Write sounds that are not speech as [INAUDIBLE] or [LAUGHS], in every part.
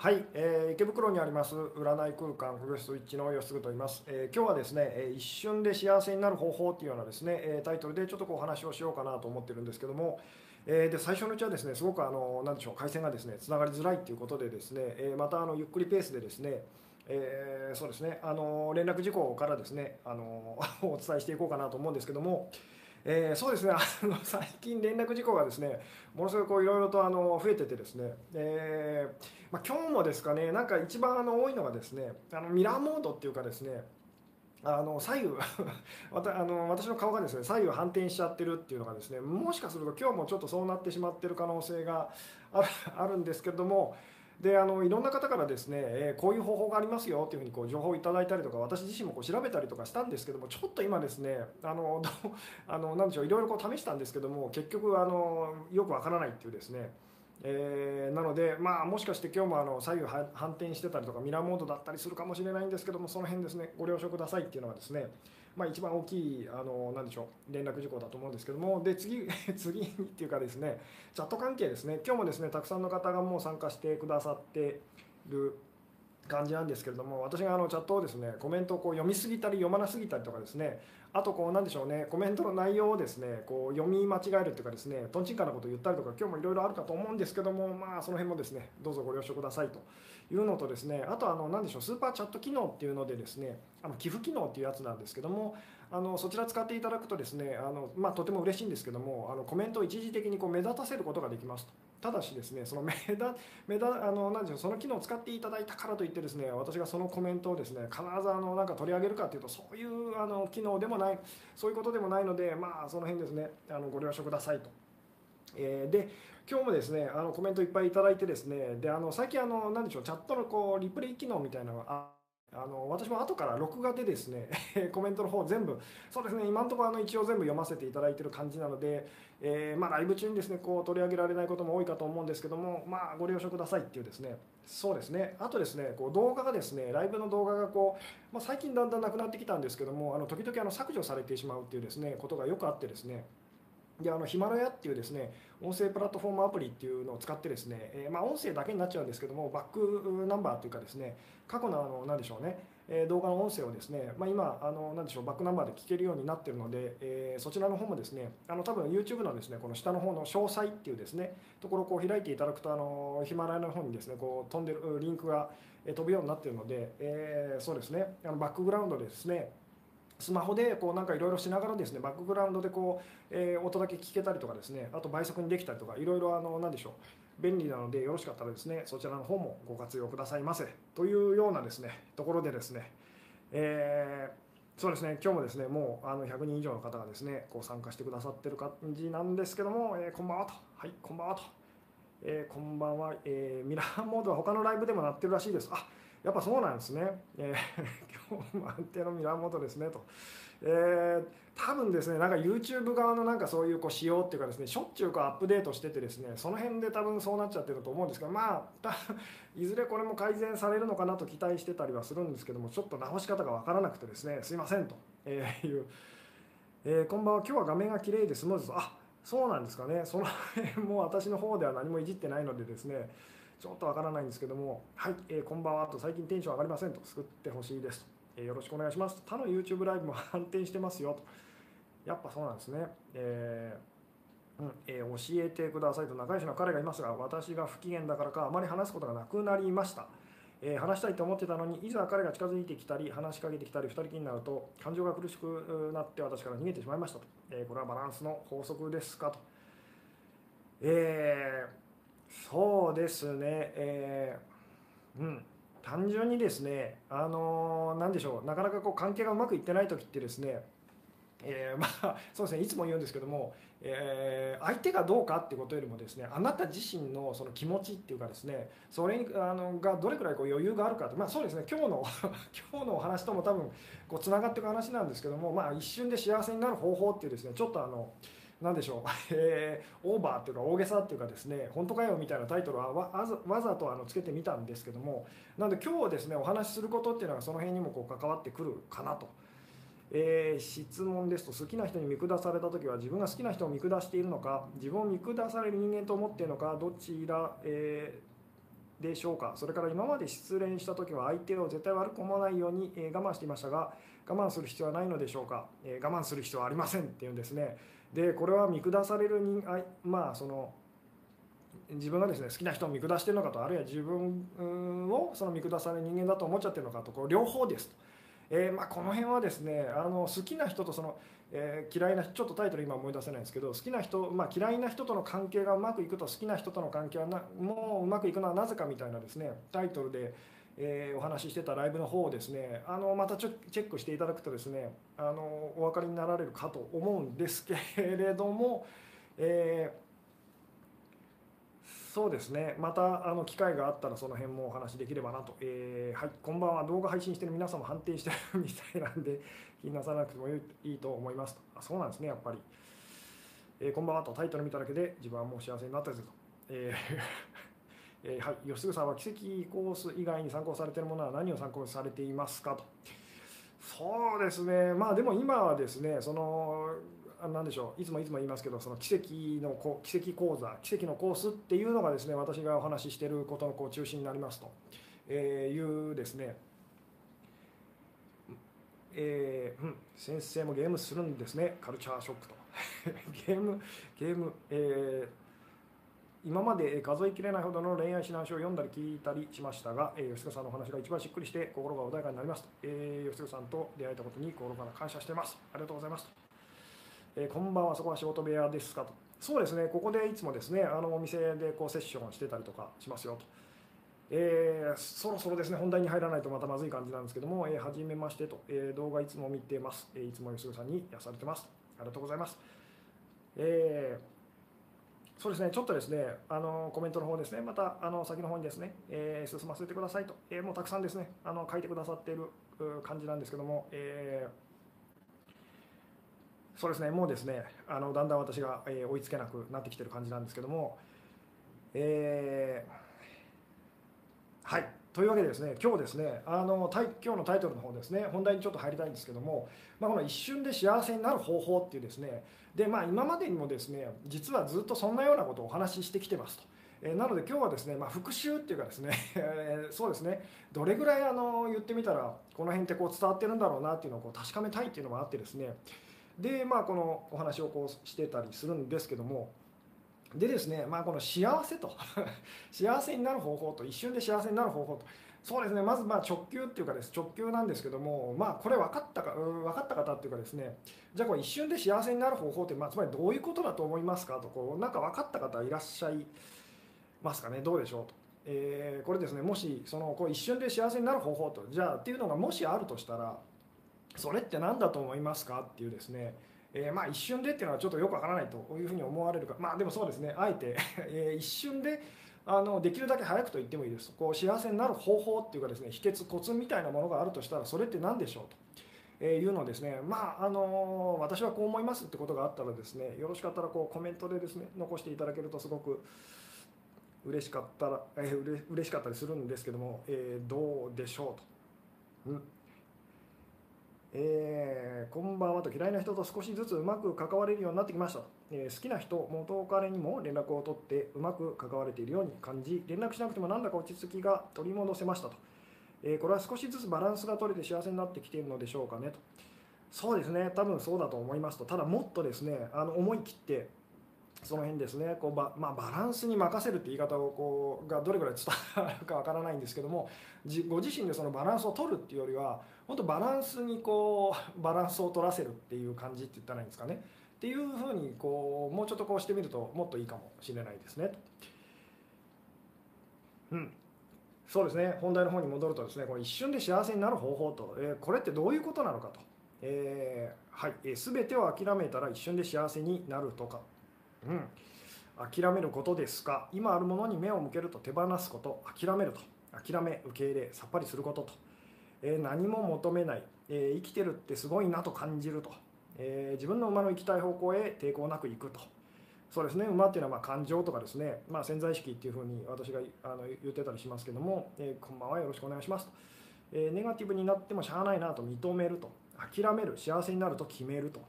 はい、えー池袋にあります占い空間フルスイッチの吉嗣と言います、えー今日はですね、えー一瞬で幸せになる方法っていうようなですね、えータイトルでちょっとこうお話をしようかなと思ってるんですけども、えーで最初のうちはですねすごくあのなんでしょう回線がですねつながりづらいっていうことでですね、えーまたあのゆっくりペースでですねえーそうですねあの連絡事項からですねあの [LAUGHS] お伝えしていこうかなと思うんですけども、えーそうですね。あの最近連絡事項がですねものすごいこういろいろとあの増えててですね、えーまあ、今日もですかねなんか一番あの多いのがですねあのミラーモードっていうかですねあの左右 [LAUGHS] わたあの私の顔がですね左右反転しちゃってるっていうのがですねもしかすると今日もちょっとそうなってしまってる可能性があるあるんですけれどもであのいろんな方からですね、えーこういう方法がありますよっていうふうにこう情報をいただいたりとか私自身もこう調べたりとかしたんですけどもちょっと今ですねあのあのなんでしょういろいろこう試したんですけども結局あのよくわからないっていうですねえーなので、まあ、もしかして今日もあの左右反転してたりとかミラーモードだったりするかもしれないんですけどもその辺ですねご了承くださいっていうのがですね、まあ、一番大きいあのなんでしょう連絡事項だと思うんですけどもで次 [LAUGHS] 次にっていうかですねチャット関係ですね。今日もですねたくさんの方がもう参加してくださってる感じなんですけれども私があのチャットをですねコメントをこう読みすぎたり読まなすぎたりとかですねあとこうなんでしょうねコメントの内容をですねこう読み間違えるっていうかですねとんちんかなことを言ったりとか今日もいろいろあるかと思うんですけどもまあその辺もですねどうぞご了承くださいというのとですねあとあのなんでしょうスーパーチャット機能っていうのでですねあの寄付機能っていうやつなんですけどもあのそちら使っていただくとですねあの、まあ、とても嬉しいんですけどもあのコメントを一時的にこう目立たせることができますとただしですねその目立目立あのなんでしょうその機能を使っていただいたからといってですね私がそのコメントをですね必ずあのなんか取り上げるかというとそういうあの機能でもないそういうことでもないのでまあその辺ですねあのご了承くださいと。えーで今日もですねあのコメントいっぱいいただいてですねであの最近あのなんでしょうチャットのこうリプレイ機能みたいなのがああの私も後から録画でですね [LAUGHS] コメントの方全部そうですね今のところあの一応全部読ませていただいている感じなので、えーまあ、ライブ中にですねこう取り上げられないことも多いかと思うんですけども、まあ、ご了承くださいっていうですねそうですね。あとですねこう動画がですねライブの動画がこう、まあ、最近だんだんなくなってきたんですけどもあの時々あの削除されてしまうっていうですねことがよくあってですねであのヒマラヤっていうですね音声プラットフォームアプリっていうのを使ってですね、えーまあ、音声だけになっちゃうんですけどもバックナンバーというかですね過去のあの何でしょうね、え動画の音声をですね、まあ、今あの何でしょうバックナンバーで聞けるようになってるので、えーそちらの方もですねあの多分 YouTube のですねこの下の方の詳細っていうですねところをこう開いていただくとあのヒマラヤの方にですねこう飛んでるリンクが飛ぶようになってるので、えそうですねあのバックグラウンドでですねスマホでこうなんかいろいろしながらですねバックグラウンドでこう、えー音だけ聞けたりとかですねあと倍速にできたりとかいろいろあの何でしょう便利なのでよろしかったらですねそちらの方もご活用くださいませというようなですねところでですね、えーそうですね今日もですねもうあの100人以上の方がですねこう参加してくださってる感じなんですけども、えーこんばんはと。はいこんばんはと、えーこんばんは、えーミラーモードは他のライブでもなってるらしいです。あやっぱそうなんですね、えー [LAUGHS] 今日も安定のミラーモードですねと、えー多分ですねなんか YouTube 側のなんかそういうこう仕様っていうかですねしょっちゅうこうアップデートしててですねその辺で多分そうなっちゃってると思うんですけどまあ [LAUGHS] いずれこれも改善されるのかなと期待してたりはするんですけどもちょっと直し方がわからなくてですねすいませんと。えーいう、えーこんばんは。今日は画面が綺麗でスムーズあそうなんですかね。その辺も私の方では何もいじってないのでですねちょっとわからないんですけどもはい、えーこんばんはと最近テンション上がりませんと救ってほしいです、えーよろしくお願いします。他の YouTube ライブも [LAUGHS] 反転してますよと。やっぱそうなんですね。えーうんえー教えてくださいと。仲良しの彼がいますが私が不機嫌だからかあまり話すことがなくなりました、えー話したいと思ってたのにいざ彼が近づいてきたり話しかけてきたり二人きりになると感情が苦しくなって私から逃げてしまいましたと、えーこれはバランスの法則ですかと。えーそうですね。えーうん。単純にですねあのーなんでしょう。なかなかこう関係がうまくいってない時ってですねえー [LAUGHS] まあそうですね。いつも言うんですけども、えー相手がどうかってことよりもですねあなた自身のその気持ちっていうかですねそれにあのがどれくらいこう余裕があるかってまあそうですね。今日の [LAUGHS] 今日のお話とも多分こうつながっていく話なんですけどもまあ一瞬で幸せになる方法っていうですねちょっとあのなんでしょう、[LAUGHS] えーオーバーっていうか大げさっていうかですね本当かよみたいなタイトルはわざとあのつけてみたんですけどもなので今日ですねお話しすることっていうのはその辺にもこう関わってくるかなと。えー質問ですと好きな人に見下された時は自分が好きな人を見下しているのか自分を見下される人間と思っているのかどちら、えーでしょうか。それから今まで失恋した時は相手を絶対悪く思わないように、え我慢していましたが我慢する必要はないのでしょうか、え我慢する必要はありませんっていうんですね。でこれは見下される人あまあその自分がですね好きな人を見下してるのかとあるいは自分をその見下される人間だと思っちゃってるのかとこう両方ですと、えー、まあ、この辺はですねあの好きな人とその、えー、嫌いなちょっとタイトル今思い出せないんですけど好きな人、まあ、嫌いな人との関係がうまくいくと好きな人との関係はなもううまくいくのはなぜかみたいなですねタイトルで、えー、お話ししてたライブの方をですねあのまたちょチェックしていただくとですねあのお分かりになられるかと思うんですけれども、[LAUGHS] えーそうですねまたあの機会があったらその辺もお話しできればなと、えー、はい、こんばんは。動画配信してる皆さんも判定してるみたいなんで [LAUGHS] 気になさなくてもいいと思いますと。あそうなんですねやっぱり、え、こんばんはとタイトル見ただけで自分はもう幸せになったぜと、ええー、はい、吉嗣さんは奇跡コース以外に参考されているものは何を参考にされていますか？と。そうですね。まあでも今はですねその何でしょう。いつもいつも言いますけどその奇跡の奇跡講座奇跡のコースっていうのがですね私がお話ししていることのこう中心になりますと、えいうですね。えー、うん、先生もゲームするんですね。カルチャーショックと。[LAUGHS] ゲームゲーム、えー、今まで数えきれないほどの恋愛指南書を読んだり聞いたりしましたが、えー、吉田さんのお話が一番しっくりして心が穏やかになりますと、えー、吉田さんと出会えたことに心から感謝しています。ありがとうございますえー、こんばんはそこは仕事部屋ですかと。そうですねここでいつもですねあのお店でこうセッションしてたりとかしますよと、えー、そろそろですね本題に入らないとまたまずい感じなんですけども、えー、初めましてと、えー、動画いつも見てます、え、いつも吉野さんに癒されてます。ありがとうございます。えー、そうですね、ちょっとですね、あのコメントの方ですね、またあの先の方にですね、えー、進ませてくださいと、えー、もうたくさんですね、あの書いてくださっている感じなんですけども、えーそうですねもうですねあのだんだん私が、えー、追いつけなくなってきてる感じなんですけどもえー、はい。というわけでですね今日ですねあの今日のタイトルの方ですね本題にちょっと入りたいんですけども、まあ、この一瞬で幸せになる方法っていうですねでまあ今までにもですね実はずっとそんなようなことをお話ししてきてますと。えなので今日はですね、まあ、復習っていうかですね [LAUGHS] そうですねどれぐらいあの言ってみたらこの辺ってこう伝わってるんだろうなっていうのをこう確かめたいっていうのもあってですねでまあこのお話をこうしてたりするんですけどもでですねまあこの幸せと [LAUGHS] 幸せになる方法と一瞬で幸せになる方法と。そうですねまずま直球っていうかです直球なんですけどもまあこれ分かったか分かった方っていうかですねじゃあこれ一瞬で幸せになる方法ってまあつまりどういうことだと思いますかとこうなんか分かった方いらっしゃいますかね？どうでしょうと。えー、これですねもしそのこう一瞬で幸せになる方法とじゃあっていうのがもしあるとしたらそれって何だと思いますか？っていうですねえー、まあ一瞬でっていうのはちょっとよくわからないというふうに思われるか。まあでもそうですね。あえて [LAUGHS] え一瞬であのできるだけ早くと言ってもいいです。こう幸せになる方法っていうかですね秘訣コツみたいなものがあるとしたらそれって何でしょうと。えいうのですね。まああの私はこう思いますってことがあったらですねよろしかったらこうコメントでですね残していただけるとすごく嬉しかったら、えー、嬉しかったりするんですけども、えー、どうでしょうと。うん。えー、こんばんはと嫌いな人と少しずつうまく関われるようになってきました、えー、好きな人元彼にも連絡を取ってうまく関われているように感じ連絡しなくてもなんだか落ち着きが取り戻せましたと、えー、これは少しずつバランスが取れて幸せになってきているのでしょうかねと。そうですね。多分そうだと思いますと。ただもっとですねあの思い切ってその辺ですね。こうバ,、まあ、バランスに任せるって言い方をこうがどれぐらい伝わるかわからないんですけどもご自身でそのバランスを取るっていうよりは本当バランスにこうバランスを取らせるっていう感じって言ったらいいんですかね。っていうふうにこうもうちょっとこうしてみるともっといいかもしれないですね。うん、そうですね。本題の方に戻るとですねこれ一瞬で幸せになる方法と、えー、これってどういうことなのかと、えー、はい、えー、全てを諦めたら一瞬で幸せになるとか。うん、諦めることですか？今あるものに目を向けると手放すこと。諦めると。諦め受け入れさっぱりすることと、えー、何も求めない、えー、生きてるってすごいなと感じると、えー、自分の馬の行きたい方向へ抵抗なく行くと。そうですね。馬っていうのはま感情とかですね、まあ、潜在意識っていうふうに私があの言ってたりしますけども、えこんばんはよろしくお願いしますと、えネガティブになってもしゃあないなと認めると。諦める幸せになると決めると。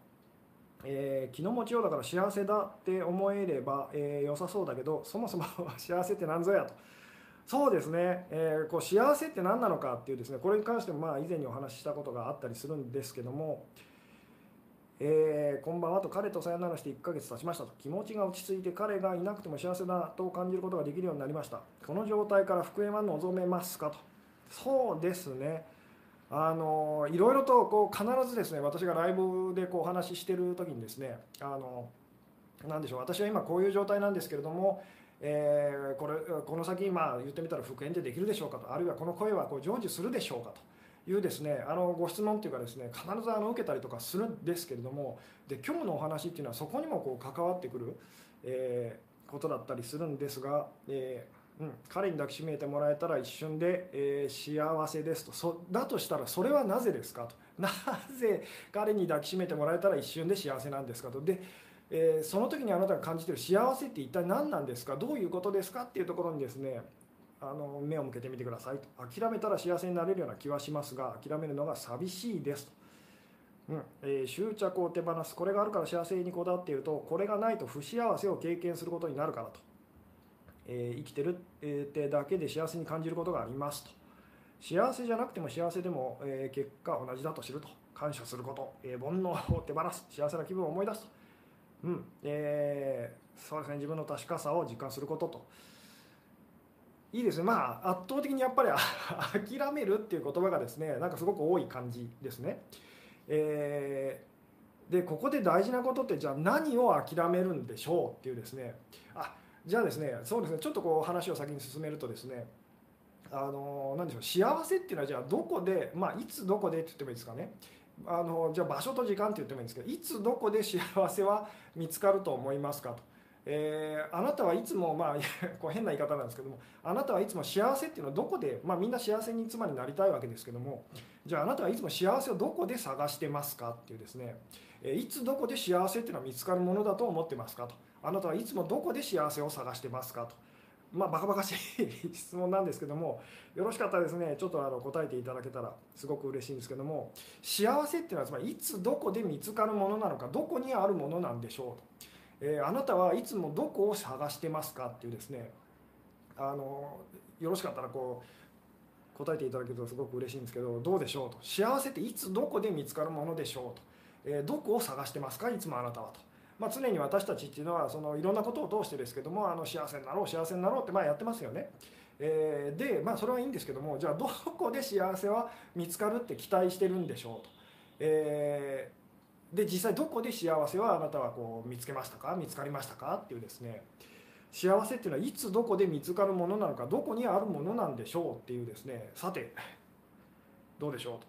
えー、気の持ちようだから幸せだって思えれば、えー、良さそうだけどそもそも幸せって何ぞやと。そうですね、えー、こう幸せって何なのかっていうですねこれに関してもまあ以前にお話ししたことがあったりするんですけども、えー、こんばんはと彼とさよならして1ヶ月経ちましたと。気持ちが落ち着いて彼がいなくても幸せだと感じることができるようになりました。この状態から復縁は望めますかと。そうですね。あのいろいろとこう必ずですね私がライブでこうお話ししてる時にですねあの何でしょう私は今こういう状態なんですけれども、えー、これこの先まあ言ってみたら復縁ってできるでしょうかとあるいはこの声はこう成就するでしょうかというですねあのご質問っていうかですね必ずあの受けたりとかするんですけれどもで今日のお話っていうのはそこにもこう関わってくる、えー、ことだったりするんですが、えー、うん、彼に抱きしめてもらえたら一瞬で、えー、幸せですと。そだとしたらそれはなぜですかと。[LAUGHS] なぜ彼に抱きしめてもらえたら一瞬で幸せなんですかと。で、えその時にあなたが感じてる幸せって一体何なんですか？どういうことですかっていうところにですねあの目を向けてみてくださいと。諦めたら幸せになれるような気はしますが諦めるのが寂しいですと、うん。えー、執着を手放す。これがあるから幸せにこだわっているとこれがないと不幸せを経験することになるからと、え、生きてるってだけで幸せに感じることがありますと。幸せじゃなくても幸せでも、え、結果同じだと知ると。感謝すること、え、煩悩を手放す。幸せな気分を思い出すと、うん。えー、そうですね。自分の確かさを実感することと。いいですね。まあ圧倒的にやっぱり [LAUGHS] 諦めるっていう言葉がですねなんかすごく多い感じですね。えー、でここで大事なことってじゃあ何を諦めるんでしょうっていうですね。あじゃあですねそうですねちょっとこう話を先に進めるとですねあの何でしょう幸せっていうのはじゃあどこでまあいつどこでって言ってもいいですかねあのじゃあ場所と時間って言ってもいいんですけどいつどこで幸せは見つかると思いますかと。えー、あなたはいつも、まあ、[LAUGHS] こう変な言い方なんですけどもあなたはいつも幸せっていうのはどこで、まあ、みんな幸せに妻になりたいわけですけどもじゃああなたはいつも幸せをどこで探してますかっていうですね、え、いつどこで幸せっていうのは見つかるものだと思ってますかとあなたはいつもどこで幸せを探してますかと。まあ、バカバカしい [LAUGHS] 質問なんですけどもよろしかったらですねちょっとあの答えていただけたらすごく嬉しいんですけども幸せっていうのはつまりいつどこで見つかるものなのかどこにあるものなんでしょうと。えー、あなたはいつもどこを探してますかっていうですねあのよろしかったらこう答えていただけるとすごく嬉しいんですけどどうでしょうと幸せっていつどこで見つかるものでしょうと、えー、どこを探してますか？いつもあなたはと。まあ、常に私たちっていうのはそのいろんなことを通してですけどもあの幸せになろう幸せになろうってまあやってますよね。えー、でまあそれはいいんですけどもじゃあどこで幸せは見つかるって期待してるんでしょうと。えで実際どこで幸せはあなたはこう見つけましたか？見つかりましたか？っていうですね。幸せっていうのはいつどこで見つかるものなのかどこにあるものなんでしょうっていうですね。さてどうでしょ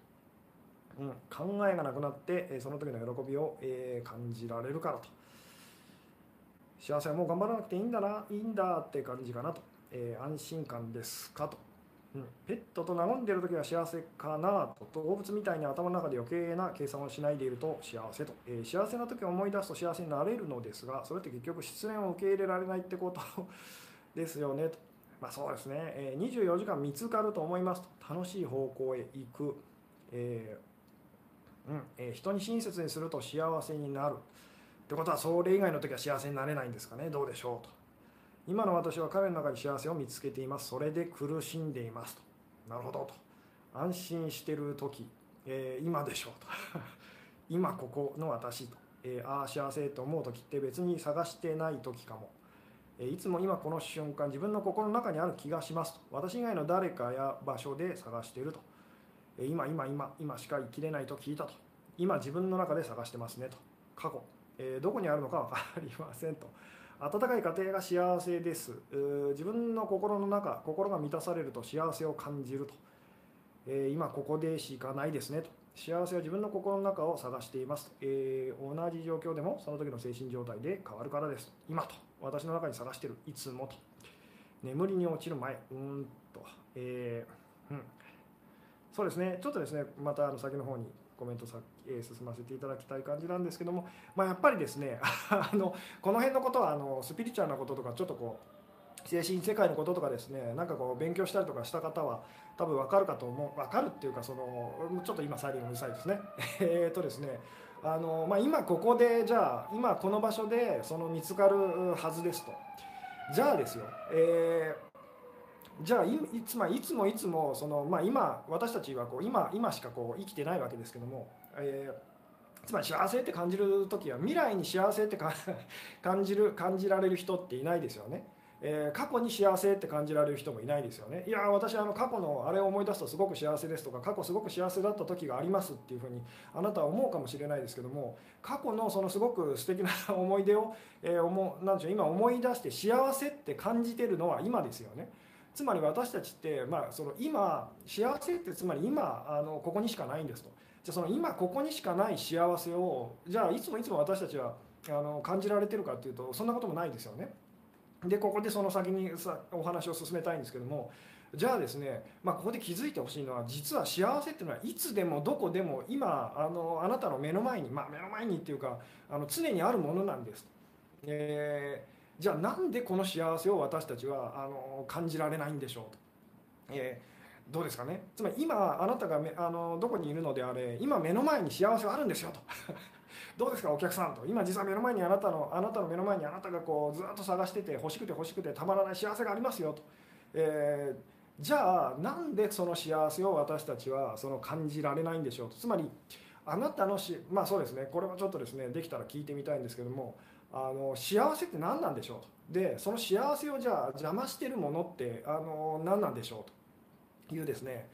うと、うん、考えがなくなってその時の喜びを、え感じられるからと。幸せはもう頑張らなくていいんだないいんだって感じかなと、えー、安心感ですかと。うん、ペットと和んでいる時は幸せかなと。動物みたいに頭の中で余計な計算をしないでいると幸せと、えー、幸せな時を思い出すと幸せになれるのですがそれって結局失恋を受け入れられないってことですよねと、まあ、そうですね、えー、24時間見つかると思いますと。楽しい方向へ行く、えー、うん。えー、人に親切にすると幸せになる。ってことはそれ以外の時は幸せになれないんですかね？どうでしょう？と。今の私は彼の中に幸せを見つけています。それで苦しんでいますと。なるほどと。安心してる時、えー、今でしょうと。[LAUGHS] 今ここの私と、えー、ああ幸せと思う時って別に探してない時かも、え、いつも今この瞬間自分の心の中にある気がしますと。私以外の誰かや場所で探していると、え今今今今しか生きれないと聞いたと。今自分の中で探してますねと。過去、えどこにあるのか分かりませんと。温かい家庭が幸せです。自分の心の中心が満たされると幸せを感じると、えー、今ここでしかないですねと。幸せは自分の心の中を探していますと、えー、同じ状況でもその時の精神状態で変わるからです。今と私の中に探してるいつもと。眠りに落ちる前うんと、えー、うん、そうですね。ちょっとですねまたあの先の方にコメントさ、え進ませていただきたい感じなんですけども、まあ、やっぱりですね [LAUGHS] あのこの辺のことはあのスピリチュアルなこととかちょっとこう精神世界のこととかですねなんかこう勉強したりとかした方は多分分かるかと思う分かるっていうかそのちょっと今サイレンうるさいですね。[LAUGHS] えっとですねあの、まあ、今ここでじゃあ今この場所でその見つかるはずですと。じゃあですよ、えーじゃあいつまりいつもいつもその、まあ、今私たちはこう今今しかこう生きてないわけですけども、えー、つまり幸せって感じる時は未来に幸せって [LAUGHS] 感じる感じられる人っていないですよね。えー、過去に幸せって感じられる人もいないですよねいや私あの過去のあれを思い出すとすごく幸せですとか過去すごく幸せだった時がありますっていうふうにあなたは思うかもしれないですけども過去のそのすごく素敵な思い出を、えー、思なんでしょう今思い出して幸せって感じてるのは今ですよね。つまり私たちって、まあ、その今幸せってつまり今あのここにしかないんですとじゃその今ここにしかない幸せをじゃあいつもいつも私たちはあの感じられてるかっていうとそんなこともないですよね。でここでその先にさお話を進めたいんですけどもじゃあですね、まあ、ここで気づいてほしいのは実は幸せっていうのはいつでもどこでも今あのあなたの目の前に、まあ、目の前にっていうかあの常にあるものなんです。えーじゃあなんでこの幸せを私たちはあの感じられないんでしょうと、えー、どうですかね。つまり今あなたがあのどこにいるのであれ今目の前に幸せはあるんですよと。[LAUGHS] どうですかお客さんと。今実は目の前にあなたのあなたの目の前にあなたがこうずっと探してて欲しくて欲しくてたまらない幸せがありますよと、えー、じゃあなんでその幸せを私たちはその感じられないんでしょうと。つまりあなたのしまあそうですね。これはちょっとですねできたら聞いてみたいんですけどもあの幸せって何なんでしょうと。でその幸せをじゃあ邪魔してるものってあの何なんでしょうと。いうですね。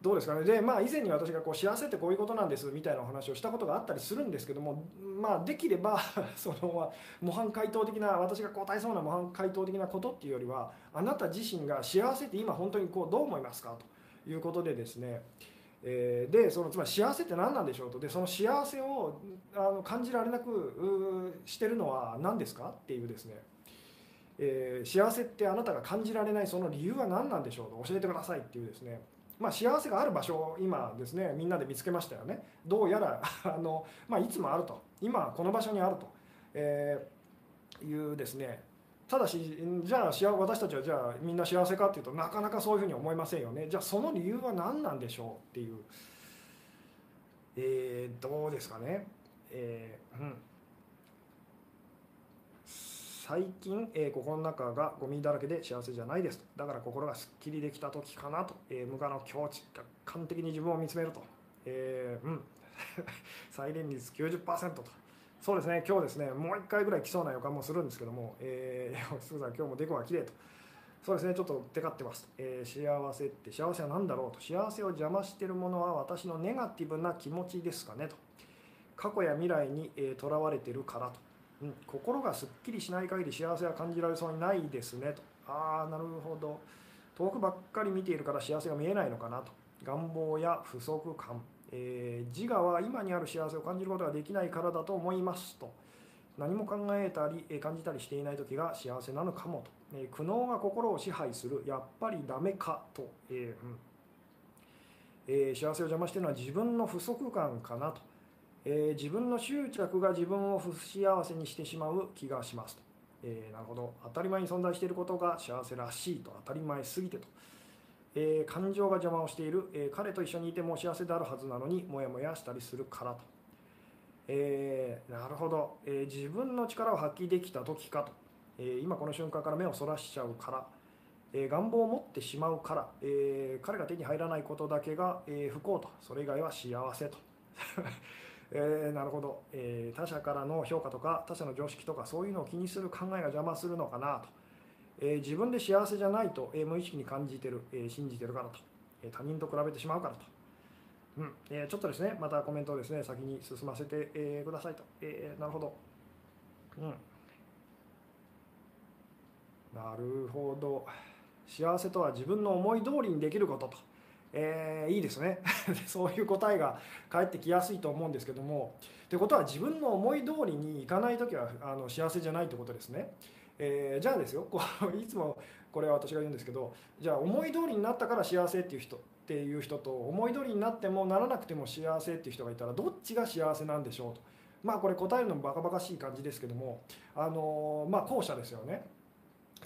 どうですかね。でまあ以前に私がこう幸せってこういうことなんですみたいなお話をしたことがあったりするんですけどもまあできれば [LAUGHS] その模範解答的な私が答えそうな模範解答的なことっていうよりはあなた自身が幸せって今本当にこうどう思いますかということでですね。えー、でそのつまり幸せって何なんでしょうと。でその幸せをあの感じられなくしてるのは何ですか？っていうですね、えー、幸せってあなたが感じられないその理由は何なんでしょうと。教えてくださいっていうですね。まあ、幸せがある場所を今ですねみんなで見つけましたよね。どうやら [LAUGHS] あの、まあ、いつもあると。今この場所にあると、えー、いうですね。ただしじゃあ私たちはじゃあみんな幸せかっていうとなかなかそういうふうに思いませんよね。じゃあその理由は何なんでしょうっていう、えー、どうですかね、えーうん、最近、えー、心の中がゴミだらけで幸せじゃないですだから心がすっきりできた時かなと、えー、無我の境地客観的に自分を見つめると、えー、うん。[LAUGHS] 再現率90%と。そうですね今日ですねもう1回ぐらい来そうな予感もするんですけども、えー、すみません今日もデコが綺麗と。そうですねちょっとテカってます、えー、幸せって幸せは何だろうと。幸せを邪魔しているものは私のネガティブな気持ちですかねと。過去や未来にとら、えー、われてるからと、うん、心がすっきりしない限り幸せは感じられそうにないですねと。ああなるほど。遠くばっかり見ているから幸せが見えないのかなと。願望や不足感。えー、自我は今にある幸せを感じることができないからだと思いますと。何も考えたり感じたりしていない時が幸せなのかもと、えー、苦悩が心を支配するやっぱりダメかと、えーうん。えー、幸せを邪魔しているのは自分の不足感かなと、え、自分の執着が自分を不幸せにしてしまう気がしますと、え、なるほど。当たり前に存在していることが幸せらしいと。当たり前すぎてと。えー、感情が邪魔をしている、えー、彼と一緒にいても幸せであるはずなのにモヤモヤしたりするからと、えー、なるほど、え自分の力を発揮できた時かと、え今この瞬間から目をそらしちゃうから、え願望を持ってしまうから、え彼が手に入らないことだけが、え不幸と。それ以外は幸せと。[LAUGHS] え、なるほど、え他者からの評価とか他者の常識とかそういうのを気にする考えが邪魔するのかなと。え自分で幸せじゃないと、え無意識に感じてる、え信じてるからと、え他人と比べてしまうからと、うん。えちょっとですねまたコメントをですね先に進ませて、えくださいと、えなるほど、うん、なるほど。幸せとは自分の思い通りにできることと、えー、いいですね。[LAUGHS] そういう答えが返ってきやすいと思うんですけども。ということは自分の思い通りにいかない時はあの幸せじゃないってことですね。えー、じゃあですよ。こう [LAUGHS] いつもこれは私が言うんですけどじゃあ思い通りになったから幸せっていう人っていう人と思い通りになってもならなくても幸せっていう人がいたらどっちが幸せなんでしょうと。まあこれ答えるのもバカバカしい感じですけどもあのまあ後者ですよね。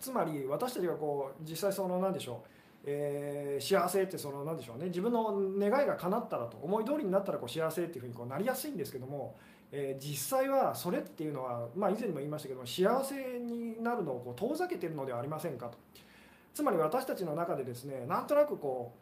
つまり私たちがこう実際その何でしょう。えー、幸せってその何でしょうね。自分の願いが叶ったらと思い通りになったらこう幸せっていうふうにこうなりやすいんですけどもえー、実際はそれっていうのは、まあ、以前にも言いましたけど幸せになるのをこう遠ざけてるのではありませんかと。つまり私たちの中でですねなんとなくこ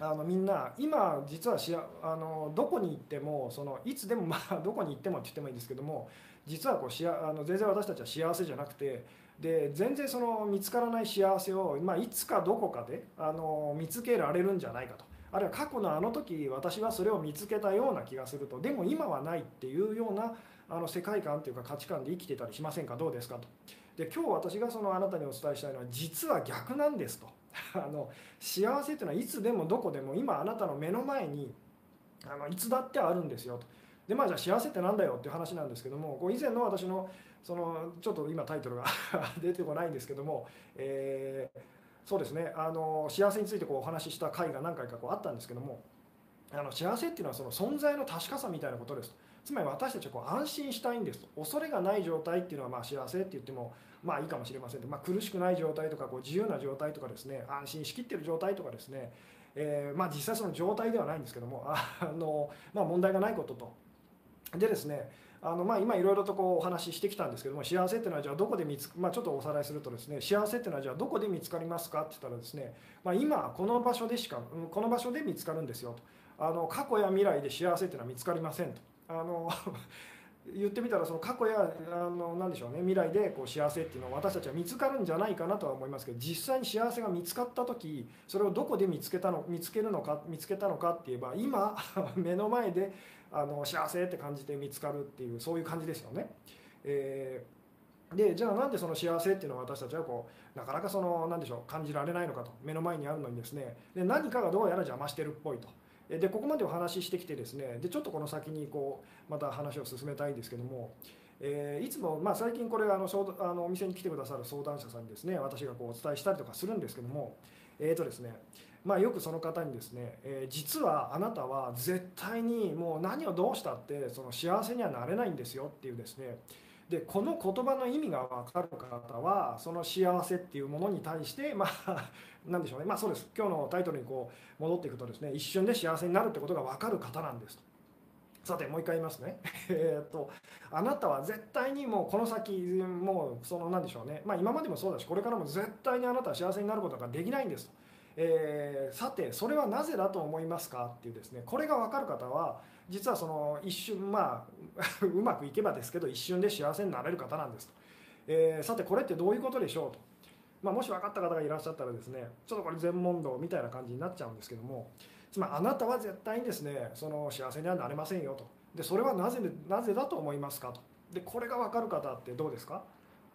うあのみんな今実はしあのどこに行ってもそのいつでもまあ [LAUGHS] どこに行ってもって言ってもいいんですけども実はこうしあの全然私たちは幸せじゃなくてで全然その見つからない幸せを、まあ、いつかどこかであの見つけられるんじゃないかと。あるいは過去のあの時私はそれを見つけたような気がすると。でも今はないっていうようなあの世界観というか価値観で生きてたりしませんか？どうですか？と。で今日私がそのあなたにお伝えしたいのは実は逆なんですと。[LAUGHS] あの幸せというのはいつでもどこでも今あなたの目の前にあのいつだってあるんですよと。でまあじゃあ幸せってなんだよっていう話なんですけどもこう以前の私のそのちょっと今タイトルが [LAUGHS] 出てこないんですけども、えー、そうですね。あの幸せについてこうお話しした回が何回かこうあったんですけどもあの幸せっていうのはその存在の確かさみたいなことです。つまり私たちはこう安心したいんです恐れがない状態っていうのはまあ幸せって言ってもまあいいかもしれませんまあ、苦しくない状態とかこう自由な状態とかですね。安心しきってる状態とかですね、えー、まあ実際その状態ではないんですけどもあの、まあ、問題がないことと。でですねあのまあ今いろいろとこうお話ししてきたんですけども幸せっていうのはじゃあどこで見つまあ、ちょっとおさらいするとですね幸せっていうのはじゃあどこで見つかりますかって言ったらですね、まあ、今この場所でしかこの場所で見つかるんですよと。あの過去や未来で幸せっていうのは見つかりませんと。あの [LAUGHS] 言ってみたらその過去やあの何でしょうね未来でこう幸せっていうのは私たちは見つかるんじゃないかなとは思いますけど実際に幸せが見つかった時それをどこで見つけたの見つけるのか見つけたのかって言えば今 [LAUGHS] 目の前であの幸せって感じて見つかるっていうそういう感じですよね。えー、でじゃあなんでその幸せっていうのは私たちはこうなかなかその何でしょう感じられないのかと目の前にあるのにですね。で何かがどうやら邪魔してるっぽいと。でここまでお話ししてきてですね。でちょっとこの先にこうまた話を進めたいんですけども、えー、いつも、まあ、最近これあのあのお店に来てくださる相談者さんにですね。私がこうお伝えしたりとかするんですけども。えっ、ー、とですね。まあ、よくその方にですね、えー、実はあなたは絶対にもう何をどうしたってその幸せにはなれないんですよっていうですね。でこの言葉の意味が分かる方はその幸せっていうものに対してまあ [LAUGHS] 何でしょうね。まあそうです。今日のタイトルにこう戻っていくとですね一瞬で幸せになるってことが分かる方なんです。さてもう一回言いますね。[LAUGHS] えっとあなたは絶対にもうこの先もうその何でしょうね。まあ今までもそうだしこれからも絶対にあなたは幸せになることができないんです。と。えー、さてそれはなぜだと思いますかっていうですねこれが分かる方は実はその一瞬まあ [LAUGHS] うまくいけばですけど一瞬で幸せになれる方なんですと、えー、さてこれってどういうことでしょうと、まあ、もし分かった方がいらっしゃったらですねちょっとこれ全問答みたいな感じになっちゃうんですけどもつまりあなたは絶対にですねその幸せにはなれませんよと。でそれはなぜなぜだと思いますかと。でこれが分かる方ってどうですか、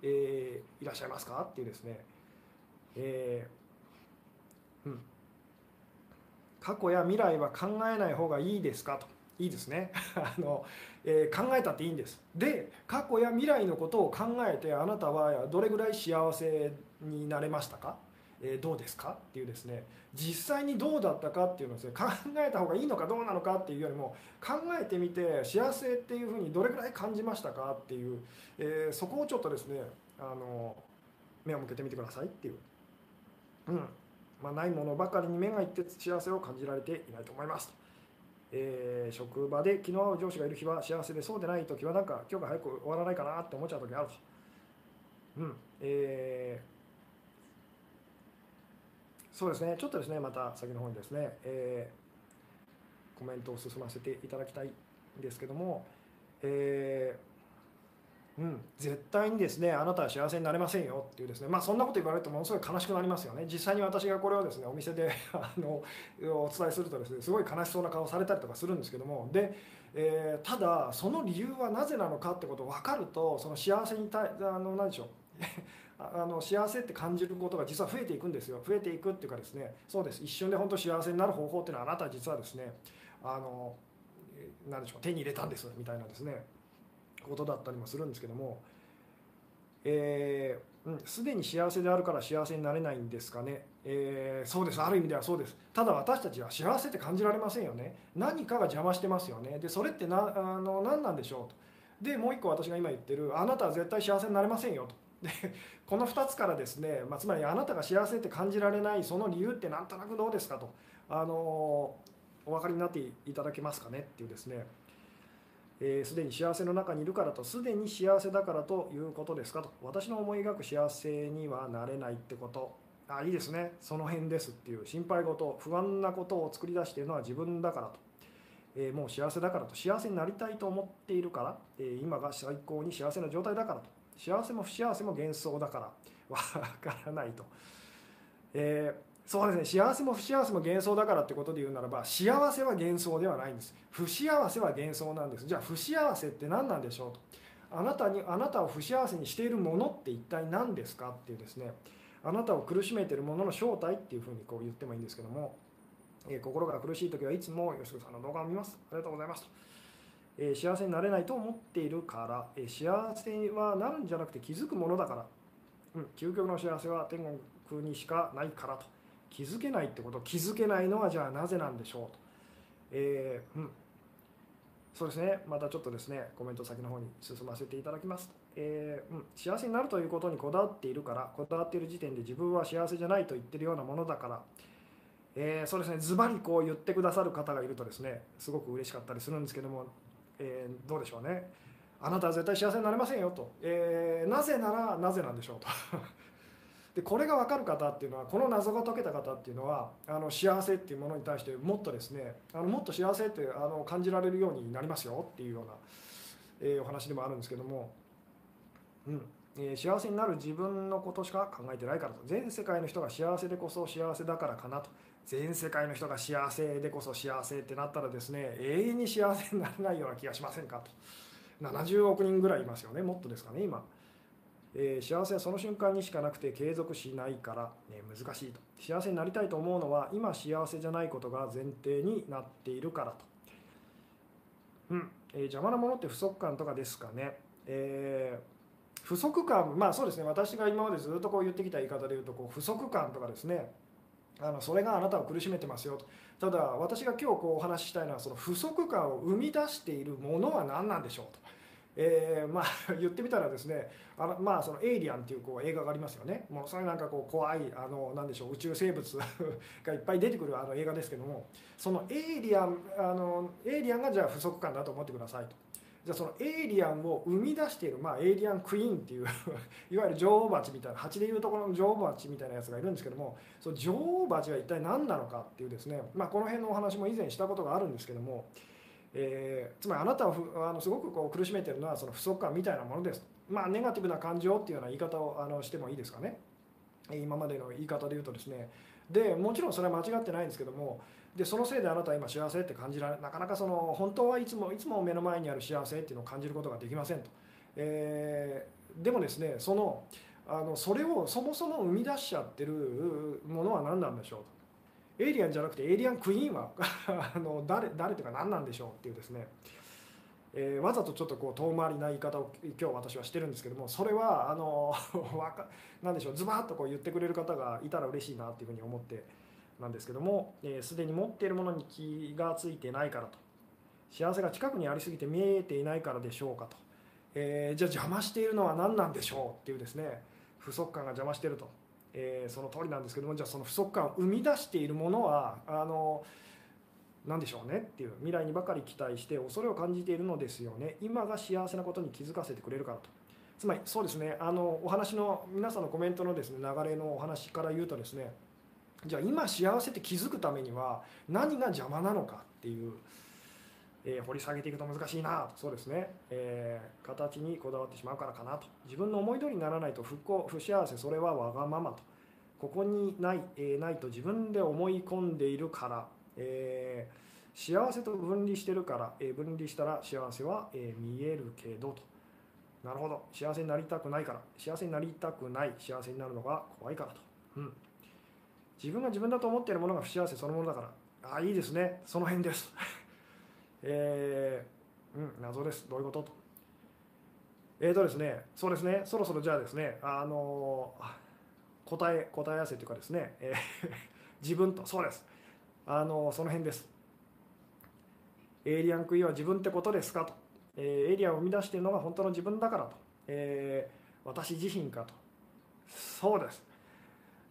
えー、いらっしゃいますか？っていうですね、えーうん、過去や未来は考えない方がいいですか？と。いいですね。[LAUGHS] あの、えー、考えたっていいんです。で過去や未来のことを考えてあなたはどれぐらい幸せになれましたか、えー、どうですか？っていうですね。実際にどうだったかっていうのをです、ね、考えた方がいいのかどうなのかっていうよりも考えてみて幸せっていうふうにどれぐらい感じましたかっていう、えー、そこをちょっとですねあの目を向けてみてくださいっていう。うん。まあ、ないものばかりに目がいって幸せを感じられていないと思います。えー、職場で気の合う上司がいる日は幸せでそうでない時はなんか今日が早く終わらないかなって思っちゃう時あると。うん。えー、そうですね。ちょっとですねまた先の方にですね、えー、コメントを進ませていただきたいんですけども、えーうん、絶対にですねあなたは幸せになれませんよ。っていうですね。まあそんなこと言われるとものすごい悲しくなりますよね。実際に私がこれをですねお店で [LAUGHS] あのお伝えするとですねすごい悲しそうな顔されたりとかするんですけども。で、えー、ただその理由はなぜなのかってことを分かるとその幸せにたあの何でしょう。[LAUGHS] あの幸せって感じることが実は増えていくんですよ。増えていくっていうかですね。そうです。一瞬で本当幸せになる方法っていうのはあなたは実はですねあの何でしょう。手に入れたんですみたいなですね。ことだったりもするんですけどもえすで、に幸せであるから幸せになれないんですかね、えー、そうです。ある意味ではそうです。ただ私たちは幸せって感じられませんよね。何かが邪魔してますよね。でそれってなあの何なんでしょうと。でもう一個私が今言ってるあなたは絶対幸せになれませんよと。でこの2つからですね、まあ、つまりあなたが幸せって感じられないその理由ってなんとなくどうですかと。あのお分かりになっていただけますかねっていうですね、えー、で、に幸せの中にいるからとすでに幸せだからということですかと。私の思い描く幸せにはなれないってこと。あいいですね。その辺です。っていう心配事不安なことを作り出しているのは自分だからと、えー、もう幸せだからと。幸せになりたいと思っているから、えー、今が最高に幸せな状態だからと。幸せも不幸せも幻想だから。わからないと、えー、そうですね。幸せも不幸せも幻想だからってことで言うならば幸せは幻想ではないんです。不幸せは幻想なんです。じゃあ不幸せって何なんでしょうと。あなたにあなたを不幸せにしているものって一体何ですかっていうですね。あなたを苦しめているものの正体っていうふうにこう言ってもいいんですけども、えー、心が苦しい時はいつも吉野さんの動画を見ます。ありがとうございます。と、えー、幸せになれないと思っているから、えー、幸せはなるんじゃなくて気づくものだから、うん、究極の幸せは天国にしかないからと。気づけないってこと気づけないのはじゃあなぜなんでしょうと、えー、うん。そうですね。またちょっとですねコメント先の方に進ませていただきますえー、うん、幸せになるということにこだわっているからこだわっている時点で自分は幸せじゃないと言ってるようなものだから、えー、そうですね。ズバリこう言ってくださる方がいるとですねすごく嬉しかったりするんですけども、えー、どうでしょうね。あなたは絶対幸せになれませんよと、えなぜならなぜなんでしょうと。でこれが分かる方っていうのはこの謎が解けた方っていうのはあの幸せっていうものに対してもっとですねあのもっと幸せってあの感じられるようになりますよっていうような、えー、お話でもあるんですけども、うん。えー、幸せになる自分のことしか考えてないからと。全世界の人が幸せでこそ幸せだからかなと。全世界の人が幸せでこそ幸せってなったらですね永遠に幸せになれないような気がしませんかと。70億人ぐらいいますよねもっとですかね今。えー、幸せはその瞬間にしかなくて継続しないから、ね、難しいと。幸せになりたいと思うのは今幸せじゃないことが前提になっているからと、うん。えー、邪魔なものって不足感とかですかね、えー、不足感まあそうですね。私が今までずっとこう言ってきた言い方で言うとこう不足感とかですね。あのそれがあなたを苦しめてますよと。ただ私が今日こうお話ししたいのはその不足感を生み出しているものは何なんでしょうと。えー、まあ [LAUGHS] 言ってみたらですねあのまあその「エイリアン」っていうこう映画がありますよねもうそれなんかこう怖いあのなんでしょう宇宙生物 [LAUGHS] がいっぱい出てくるあの映画ですけどもそのエイリアンあのエイリアンがじゃあ不足感だと思ってくださいと。じゃあそのエイリアンを生み出している、まあ、エイリアンクイーンっていう [LAUGHS] いわゆる女王蜂みたいな蜂でいうところの女王蜂みたいなやつがいるんですけどもその女王蜂が一体何なのかっていうですね、まあ、この辺のお話も以前したことがあるんですけどもえー、つまりあなたをあのすごくこう苦しめてるのはその不足感みたいなものです。まあ、ネガティブな感情っていうような言い方をあのしてもいいですかね。今までの言い方で言うとですね。でもちろんそれは間違ってないんですけどもでそのせいであなたは今幸せって感じられなかなかその本当はいつもいつも目の前にある幸せっていうのを感じることができませんと。えー、でもですねそのあのそれをそもそも生み出しちゃってるものは何なんでしょうと。エイリアンじゃなくてエイリアンクイーンは [LAUGHS] あの誰誰というか何なんでしょうっていうですね、えー、わざとちょっとこう遠回りな言い方を今日私はしてるんですけどもそれはあの [LAUGHS] 何でしょうズバッとこう言ってくれる方がいたら嬉しいなっていうふうに思ってなんですけどもすで、えー、に持っているものに気が付いてないからと。幸せが近くにありすぎて見えていないからでしょうかと、えー、じゃあ邪魔しているのは何なんでしょうっていうですね。不足感が邪魔してると。えー、その通りなんですけどもじゃあその不足感を生み出しているものはあの何でしょうねっていう未来にばかり期待して恐れを感じているのですよね。今が幸せなことに気づかせてくれるからと。つまりそうですねあのお話の皆さんのコメントのですね流れのお話から言うとですねじゃあ今幸せって気づくためには何が邪魔なのかっていう、えー、掘り下げていくと難しいなそうですね、えー、形にこだわってしまうからかなと。自分の思い通りにならないと不幸不幸せ。それはわがままと。ここにない、えー、ないと自分で思い込んでいるから、え、幸せと分離してるから、え、分離したら幸せは、え見えるけどと。なるほど。幸せになりたくないから。幸せになりたくない。幸せになるのが怖いからと、うん、自分が自分だと思っているものが不幸せそのものだから。ああいいですね。その辺です。[LAUGHS] えー、うん謎です。どういうこと？とえーとですねそうですね。そろそろじゃあですねあのー答え答え合わせというかですね、えー、[LAUGHS] 自分と。そうです。あのその辺です。エイリアンクイーンは自分ってことですかと、えー、エイリアンを生み出しているのが本当の自分だからと、えー、私自身かと。そうです。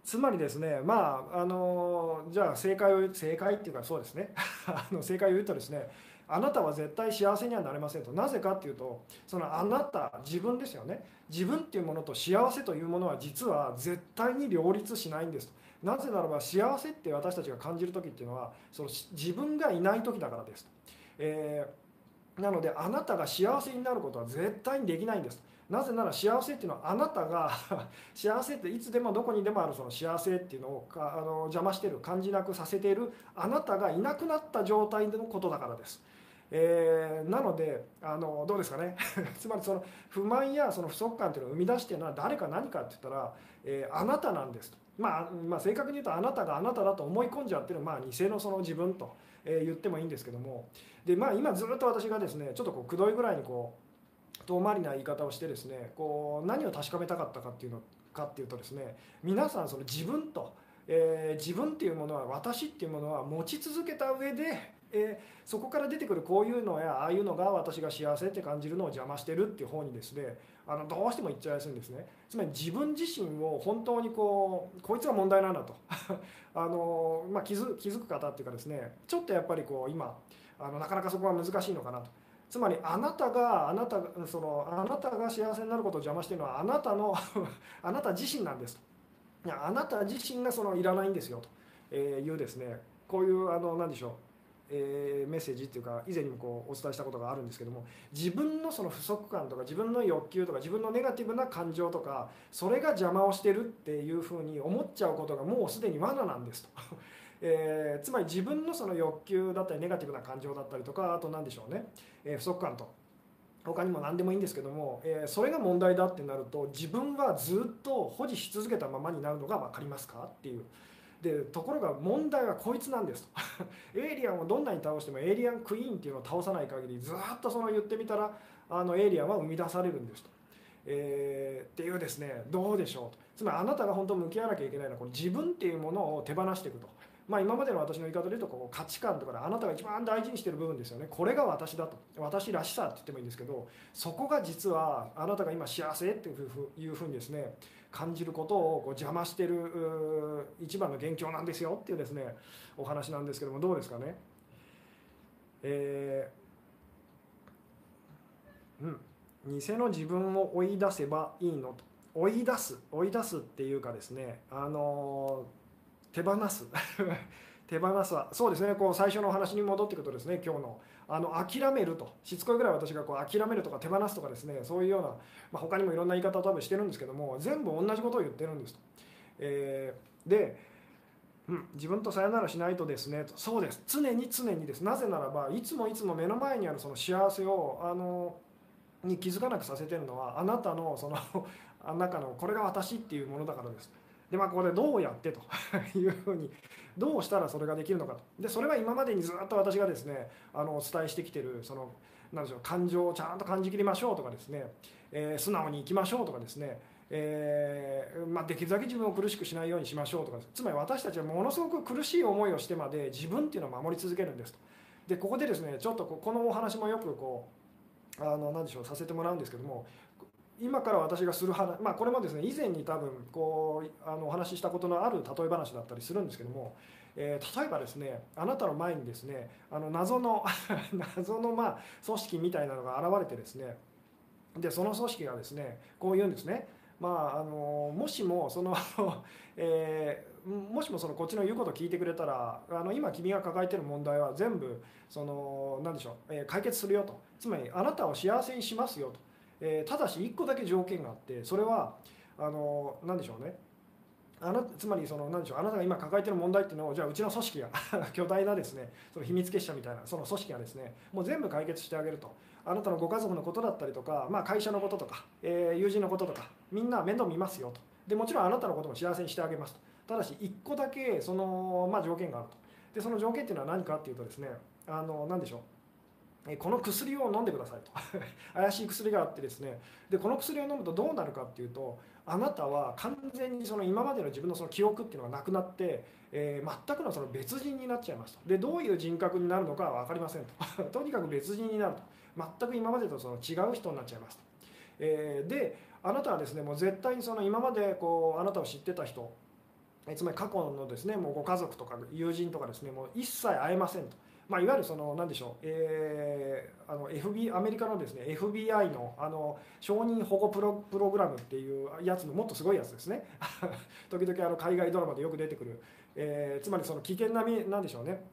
つまりですねまああのじゃあ正解を正解っていうかそうですね。[LAUGHS] あの正解を言うとですねあなたは絶対幸せにはなれませんと。なぜかっていうとそのあなた自分ですよね。自分っていうものと幸せというものは実は絶対に両立しないんですと。なぜならば幸せって私たちが感じる時っていうのはその自分がいない時だからですと、えー、なのであなたが幸せになることは絶対にできないんですなぜなら幸せっていうのはあなたが [LAUGHS] 幸せっていつでもどこにでもあるその幸せっていうのをあの邪魔してる感じなくさせているあなたがいなくなった状態でのことだからです。えー、なのであのどうですかね。[LAUGHS] つまりその不満やその不足感っていうのを生み出しているのは誰か何かって言ったら、えー、あなたなんですと、まあ、まあ正確に言うとあなたがあなただと思い込んじゃってる、まあ、偽のその自分と、えー、言ってもいいんですけども。で、まあ、今ずっと私がですねちょっとこうくどいぐらいにこう遠回りな言い方をしてですねこう何を確かめたかったかっていうのかっていうとですね皆さんその自分と、えー、自分っていうものは私っていうものは持ち続けた上で、えー、そこから出てくるこういうのやああいうのが私が幸せって感じるのを邪魔してるっていう方にですねあのどうしても言っちゃいやすいんですね。つまり自分自身を本当にこうこいつが問題なんだと。[LAUGHS] あの、まあ、気づ気づく方っていうかですねちょっとやっぱりこう今あのなかなかそこは難しいのかなと。つまりあなたがあなたそのあなたが幸せになることを邪魔してるのはあなたの [LAUGHS] あなた自身なんですと。いやあなた自身がそのいらないんですよというですね。こういうあの何でしょう。えー、メッセージっていうか以前にもこうお伝えしたことがあるんですけども自分のその不足感とか自分の欲求とか自分のネガティブな感情とかそれが邪魔をしてるっていうふうに思っちゃうことがもうすでに罠なんですと。[LAUGHS] えー、つまり自分のその欲求だったりネガティブな感情だったりとかあと何でしょうね、えー、不足感と。他にも何でもいいんですけども、えー、それが問題だってなると自分はずっと保持し続けたままになるのが分かりますか？っていう。でところが問題はこいつなんですと。[LAUGHS] エイリアンをどんなに倒してもエイリアンクイーンっていうのを倒さない限りずっとその言ってみたらあのエイリアンは生み出されるんですと。えー、っていうですねどうでしょうと。つまりあなたが本当向き合わなきゃいけないのはこの自分っていうものを手放していくと。まあ、今までの私の言い方で言うとこう価値観とかであなたが一番大事にしてる部分ですよね。これが私だと。私らしさって言ってもいいんですけどそこが実はあなたが今幸せっていうふうにですね感じることをこう邪魔してる一番の元凶なんですよっていうですねお話なんですけどもどうですかね。えー、うん。偽の自分を追い出せばいいのと。追い出す。追い出すっていうかですねあのー手放す。[LAUGHS] 手放すはそうですねこう最初のお話に戻っていくとですね今日のあの諦めると。しつこいぐらい私がこう諦めるとか手放すとかですね。そういうような、まあ、他にもいろんな言い方を多分してるんですけども全部同じことを言ってるんですと。えー、で、うん、自分とさよならしないとですね。とそうです。常に常にです。なぜならばいつもいつも目の前にあるその幸せをあのに気づかなくさせてるのはあなたのその [LAUGHS] 中のこれが私っていうものだからです。でまあここでどうやってと [LAUGHS] いうふうにどうしたらそれができるのかと。でそれは今までにずっと私がですねあのお伝えしてきてるそのなんでしょう感情をちゃんと感じきりましょうとかですね、えー、素直にいきましょうとかですねえー、まあ、できるだけ自分を苦しくしないようにしましょうとかつまり私たちはものすごく苦しい思いをしてまで自分っていうのを守り続けるんですと。でここでですねちょっとこのお話もよくこうあの何でしょうさせてもらうんですけども今から私がする話、まあ、これもですね以前に多分こうあのお話ししたことのある例え話だったりするんですけども、えー、例えばですねあなたの前にですねあの謎の [LAUGHS] 謎のまあ組織みたいなのが現れてですねでその組織がですねこう言うんですね。まあ、あのもしもその [LAUGHS] えー、もしもそのこっちの言うことを聞いてくれたらあの今君が抱えてる問題は全部その何でしょう、え、解決するよと。つまりあなたを幸せにしますよと。えー、ただし1個だけ条件があってそれはあの何でしょうね。あなつまりその何でしょうあなたが今抱えてる問題っていうのをじゃあうちの組織が [LAUGHS] 巨大なですねその秘密結社みたいなその組織がですねもう全部解決してあげると。あなたのご家族のことだったりとか、まあ、会社のこととか、えー、友人のこととかみんな面倒見ますよと。でもちろんあなたのことも幸せにしてあげますと。ただし1個だけその、まあ、条件があると。でその条件っていうのは何かっていうとですねあの何でしょう。この薬を飲んでくださいと。[LAUGHS] 怪しい薬があってですね。でこの薬を飲むとどうなるかっていうとあなたは完全にその今までの自分のその記憶っていうのがなくなって、えー、全くのその別人になっちゃいますと。でどういう人格になるのかは分かりませんと。[LAUGHS] とにかく別人になると。全く今までとその違う人になっちゃいますと、えー、であなたはですねもう絶対にその今までこうあなたを知ってた人つまり過去のですねもうご家族とか友人とかですねもう一切会えませんと。まあ、いわゆるその何でしょう、えー、あの FB アメリカのですね FBI のあの承認保護プロプログラムっていうやつのもっとすごいやつですね。[LAUGHS] 時々あの海外ドラマでよく出てくる、えー、つまりその危険な身なんでしょうね。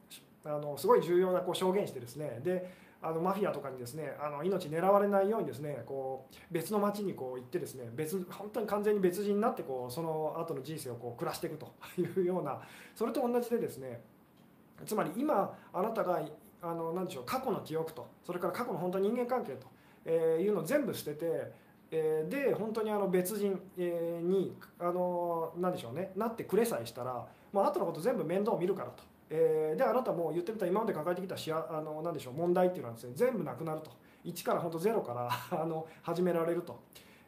あのすごい重要なこう証言してですね。であのマフィアとかにですねあの命狙われないようにですねこう別の町にこう行ってですね別本当に完全に別人になってこうその後の人生をこう暮らしていくというようなそれと同じでですねつまり今あなたがあの何でしょう過去の記憶とそれから過去の本当に人間関係と、えいうのを全部捨てて、えで本当にあの別人、えにあの何でしょうねなってくれさえしたら、まあ後のこと全部面倒を見るからと。えであなたも言ってみた今まで抱えてきたしああの何でしょう問題っていうのはですね全部なくなると。1から本当ゼロからあの始められると、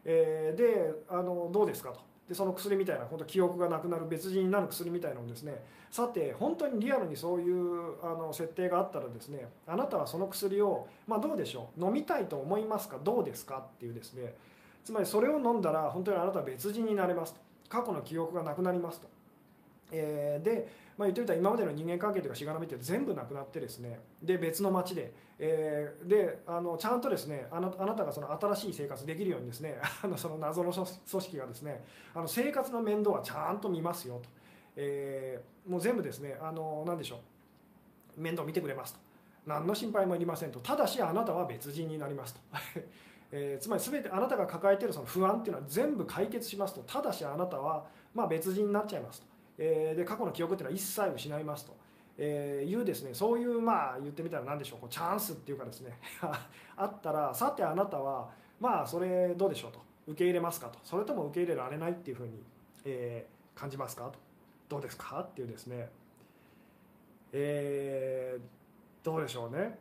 えであのどうですかと。でその薬みたいな本当記憶がなくなる別人になる薬みたいなのをですね。さて本当にリアルにそういうあの設定があったらですねあなたはその薬を、まあ、どうでしょう？飲みたいと思いますか？どうですか？っていうですね。つまりそれを飲んだら本当にあなたは別人になれますと。過去の記憶がなくなりますと、えー、でまあ、言ってみたら今までの人間関係とかしがらみって全部なくなってですね。で別の町で、えー、であのちゃんとですねあなあなたがその新しい生活できるようにですね [LAUGHS] あのその謎の組織がですねあの生活の面倒はちゃんと見ますよと、えー、もう全部ですねあの何でしょう。面倒見てくれますと。何の心配もいりませんと。ただしあなたは別人になりますと。[LAUGHS] えー、つまり全てあなたが抱えているその不安っていうのは全部解決しますと。ただしあなたはまあ別人になっちゃいますと。えー、で過去の記憶っていうのは一切失いますと、えー、いうですねそういうまあ言ってみたら何でしょう。こうチャンスっていうかですね。[LAUGHS] あったらさてあなたはまあそれどうでしょうと。受け入れますかと。それとも受け入れられないっていうふうに、えー、感じますかと。どうですかっていうですね。えー、どうでしょうね。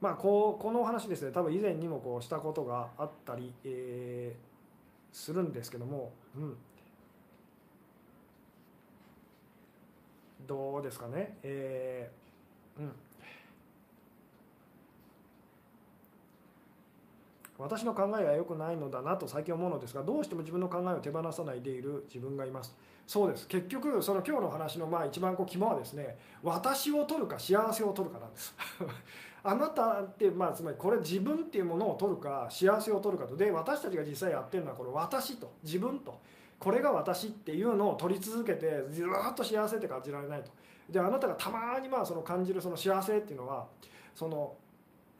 まあこうこのお話ですね。多分以前にもこうしたことがあったり、えー、するんですけども、うん、どうですかね、えー、うん、私の考えは良くないのだなと最近思うのですがどうしても自分の考えを手放さないでいる自分がいます。そうです。結局その今日の話のまあ一番こう肝はですね私を取るか幸せを取るかなんです。[LAUGHS] あなたってまあつまりこれ自分っていうものを取るか幸せを取るかと。で私たちが実際やってるのはこれ私と自分と。これが私っていうのを取り続けてずっと幸せって感じられないと。であなたがたまにまあその感じるその幸せっていうのはその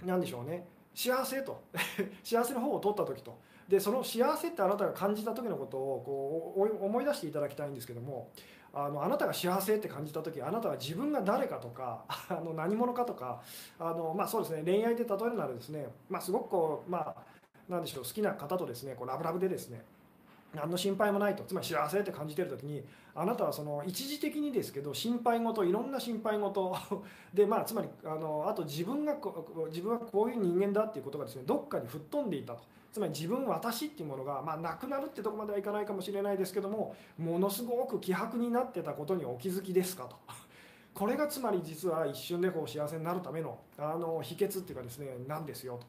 何でしょうね。幸せと。[LAUGHS] 幸せの方を取った時と。でその幸せってあなたが感じた時のことをこう思い出していただきたいんですけどもあのあなたが幸せって感じた時あなたは自分が誰かとか [LAUGHS] あの何者かとかあの、まあ、そうですね。恋愛で例えるならですね、まあ、すごくこうまあ何でしょう。好きな方とですねこうラブラブでですね何の心配もないとつまり幸せって感じてる時にあなたはその一時的にですけど心配事いろんな心配事 [LAUGHS] でまあつまりあのあと自分が自分はこういう人間だっていうことがですねどっかに吹っ飛んでいたとつまり自分私っていうものが、まあ、なくなるってとこまではいかないかもしれないですけどもものすごく希薄になってたことにお気づきですかと。これがつまり実は一瞬でこう幸せになるためのあの秘訣っていうかですねなんですよと。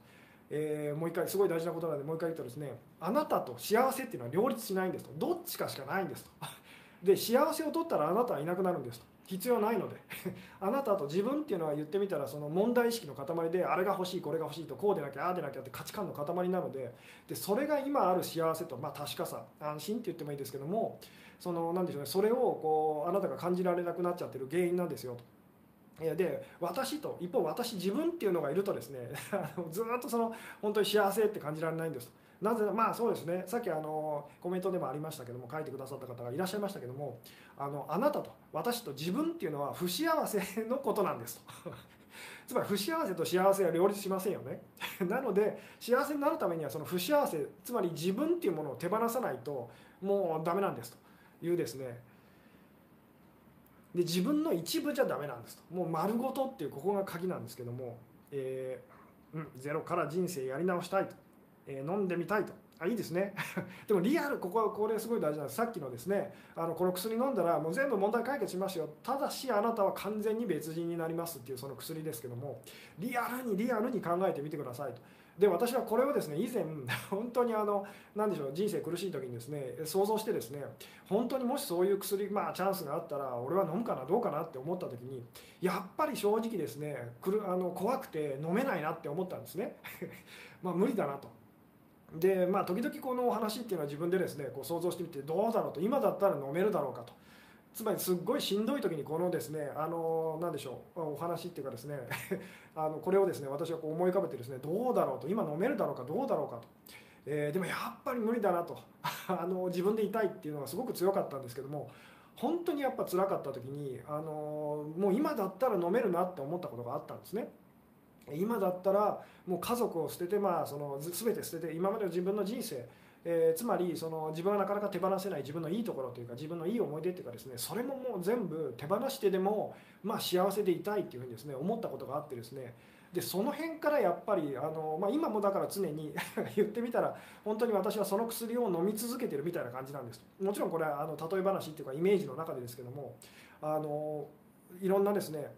えー、もう一回すごい大事なことなのでもう一回言うとですねあなたと幸せっていうのは両立しないんですと。どっちかしかないんですと。[LAUGHS] で幸せを取ったらあなたはいなくなるんですと。必要ないので。[LAUGHS] あなたと自分っていうのは言ってみたらその問題意識の塊であれが欲しいこれが欲しいとこうでなきゃああでなきゃって価値観の塊なので。でそれが今ある幸せと、まあ、確かさ安心って言ってもいいですけどもその何でしょうねそれをこうあなたが感じられなくなっちゃってる原因なんですよと。で私と一方私自分っていうのがいるとですね [LAUGHS] ずっとその本当に幸せって感じられないんです。なぜまあそうですね。さっきあのコメントでもありましたけども書いてくださった方がいらっしゃいましたけどもあのあなたと私と自分っていうのは不幸せのことなんですと。[LAUGHS] つまり不幸せと幸せは両立しませんよね。[LAUGHS] なので幸せになるためにはその不幸せつまり自分っていうものを手放さないともうダメなんですというですね。で自分の一部じゃダメなんですと。もう丸ごとっていうここが鍵なんですけども、えーうん、ゼロから人生やり直したいと、えー、飲んでみたいと。あいいですね。[LAUGHS] でもリアルここはこれすごい大事なんです。さっきのですねあのこの薬飲んだらもう全部問題解決しますよ。ただしあなたは完全に別人になりますっていうその薬ですけどもリアルにリアルに考えてみてくださいと。で私はこれをですね以前 [LAUGHS] 本当にあの何でしょう人生苦しい時にですね想像してですね本当にもしそういう薬まあチャンスがあったら俺は飲むかなどうかなって思った時にやっぱり正直ですねくるあの怖くて飲めないなって思ったんですね。[LAUGHS] まあ無理だなと。でまあ時々このお話っていうのは自分でですねこう想像してみてどうだろうと今だったら飲めるだろうかと。つまりすっごいしんどい時にこのですねあの何でしょうお話っていうかですね [LAUGHS] あのこれをですね私はこう思い浮かべてですね。どうだろうと。今飲めるだろうかどうだろうかと、えー、でもやっぱり無理だなと。[LAUGHS] あの自分で痛いっていうのがすごく強かったんですけども本当にやっぱ辛かった時にあのもう今だったら飲めるなって思ったことがあったんですね。今だったらもう家族を捨ててまあその全て捨てて今までの自分の人生えー、つまりその自分がなかなか手放せない自分のいいところというか自分のいい思い出っていうかですねそれももう全部手放してでも、まあ、幸せでいたいっていうふうにですね思ったことがあってですねでその辺からやっぱりあの、まあ、今もだから常に [LAUGHS] 言ってみたら本当に私はその薬を飲み続けてるみたいな感じなんです。もちろんこれはあの例え話っていうかイメージの中でですけどもあのいろんなですね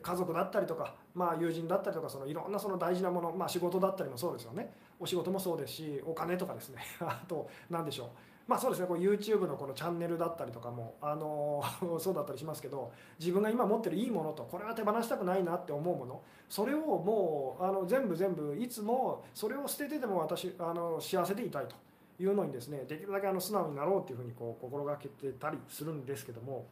家族だったりとか、まあ、友人だったりとかそのいろんなその大事なもの、まあ、仕事だったりもそうですよね。お仕事もそうですしお金とかですね。[LAUGHS] あと何でしょう。まあそうですね。こう YouTube のこのチャンネルだったりとかもあの [LAUGHS] そうだったりしますけど自分が今持ってるいいものとこれは手放したくないなって思うものそれをもうあの全部全部いつもそれを捨ててでも私あの幸せでいたいと。いうのにですねできるだけあの素直になろうっていうふうにこう心がけてたりするんですけども、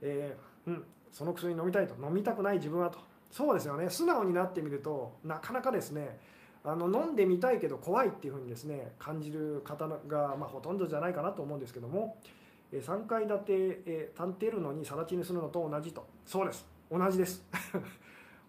えー、うんその薬飲みたいと。飲みたくない自分はと。そうですよね。素直になってみるとなかなかですねあの飲んでみたいけど怖いっていうふうにですね感じる方が、まあ、ほとんどじゃないかなと思うんですけども3階建て、えー、建てるのに更地にするのと同じとそうです同じです [LAUGHS]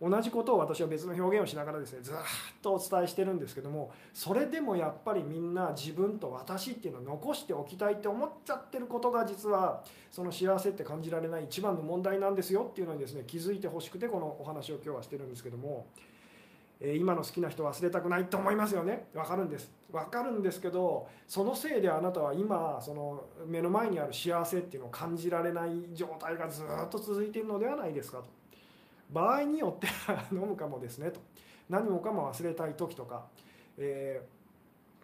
同じことを私は別の表現をしながらですねずっとお伝えしてるんですけどもそれでもやっぱりみんな自分と私っていうのを残しておきたいって思っちゃってることが実はその幸せって感じられない一番の問題なんですよっていうのにですね気づいてほしくてこのお話を今日はしてるんですけども。今の好きな人忘れたくないと思いますよね。分かるんです。分かるんですけどそのせいであなたは今その目の前にある幸せっていうのを感じられない状態がずっと続いているのではないですかと。場合によっては [LAUGHS] 飲むかもですねと。何もかも忘れたい時とか、え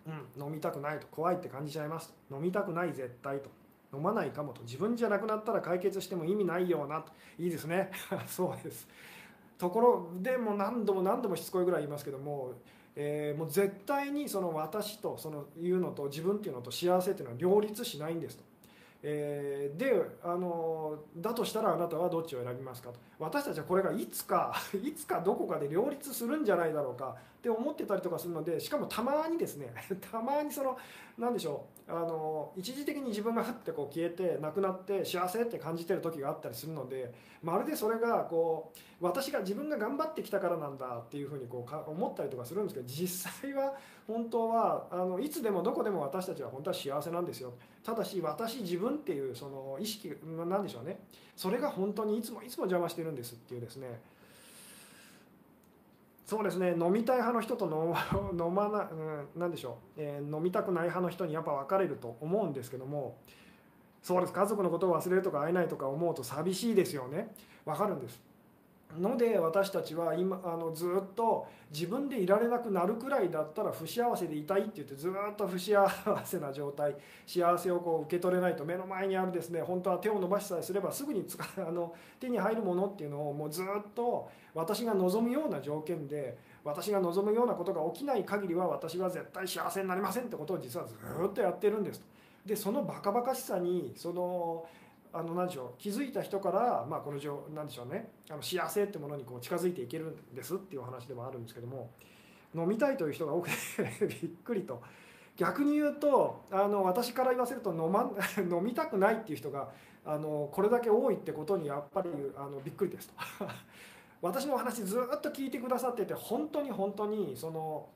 ー、うん、飲みたくないと。怖いって感じちゃいます飲みたくない絶対と。飲まないかもと。自分じゃなくなったら解決しても意味ないようなと。いいですね。[LAUGHS] そうです。ところでも何度も何度もしつこいぐらい言いますけども、えー、もう絶対にその私とそのいうのと自分っていうのと幸せっていうのは両立しないんですと。えー、であのだとしたらあなたはどっちを選びますかと。私たちはこれがいつか [LAUGHS] いつかどこかで両立するんじゃないだろうかって思ってたりとかするのでしかもたまにですね [LAUGHS] たまにその何でしょうあの一時的に自分がふってこう消えてなくなって幸せって感じてる時があったりするのでまるでそれがこう私が自分が頑張ってきたからなんだっていうふうにこうか思ったりとかするんですけど実際は本当はあのいつでもどこでも私たちは本当は幸せなんですよ。ただし私自分っていうその意識なんでしょうね。それが本当にいつもいつも邪魔してるんですっていうですね。そうですね。飲みたい派の人と飲ま [LAUGHS] な、うん、なでしょう、えー、飲みたくない派の人にやっぱ分かれると思うんですけども。そうです。家族のことを忘れるとか会えないとか思うと寂しいですよね。分かるんです。ので私たちは今あのずっと自分でいられなくなるくらいだったら不幸せでいたいって言ってずっと不幸せな状態幸せをこう受け取れないと目の前にあるですね本当は手を伸ばしさえすればすぐにつか [LAUGHS] あの手に入るものっていうのをもうずっと私が望むような条件で私が望むようなことが起きない限りは私は絶対幸せになりませんってことを実はずっとやってるんですと。でそのバカバカしさにそのあの何でしょう気づいた人から、まあ、この何でしょうねあの幸せってものにこう近づいていけるんですっていうお話でもあるんですけども飲みたいという人が多くて [LAUGHS] びっくりと。逆に言うとあの私から言わせると飲,、ま、飲みたくないっていう人があのこれだけ多いってことにやっぱりあのびっくりですと。[LAUGHS] 私のお話ずっと聞いてくださってて本当に本当にその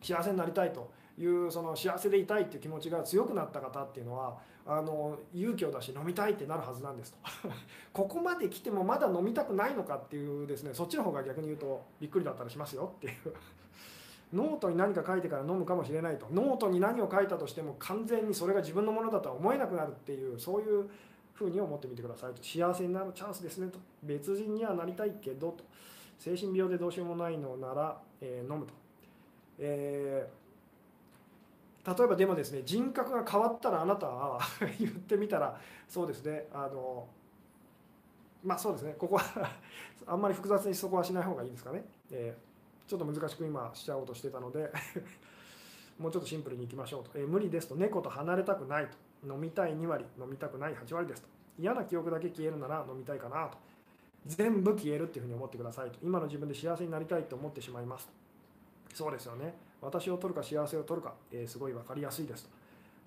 幸せになりたいというその幸せでいたいっていう気持ちが強くなった方っていうのはあの勇気を出して飲みたいってなるはずなんですと。[LAUGHS] ここまで来てもまだ飲みたくないのかっていうですねそっちの方が逆に言うとびっくりだったりしますよっていう。[LAUGHS] ノートに何か書いてから飲むかもしれないと。ノートに何を書いたとしても完全にそれが自分のものだとは思えなくなるっていうそういうふうに思ってみてくださいと。幸せになるチャンスですねと。別人にはなりたいけどと。精神病でどうしようもないのなら、えー、飲むと。えー、例えばでもですね人格が変わったらあなたは [LAUGHS] 言ってみたらそうですねあのまあそうですねここは [LAUGHS] あんまり複雑にそこはしない方がいいですかね、えー、ちょっと難しく今しちゃおうとしてたので [LAUGHS] もうちょっとシンプルにいきましょうと、えー、無理ですと猫と離れたくないと。飲みたい2割飲みたくない8割ですと。嫌な記憶だけ消えるなら飲みたいかなと。全部消えるっていうふうに思ってくださいと。今の自分で幸せになりたいと思ってしまいますそうですよね。私を取るか幸せを取るか、えー、すごい分かりやすいです。と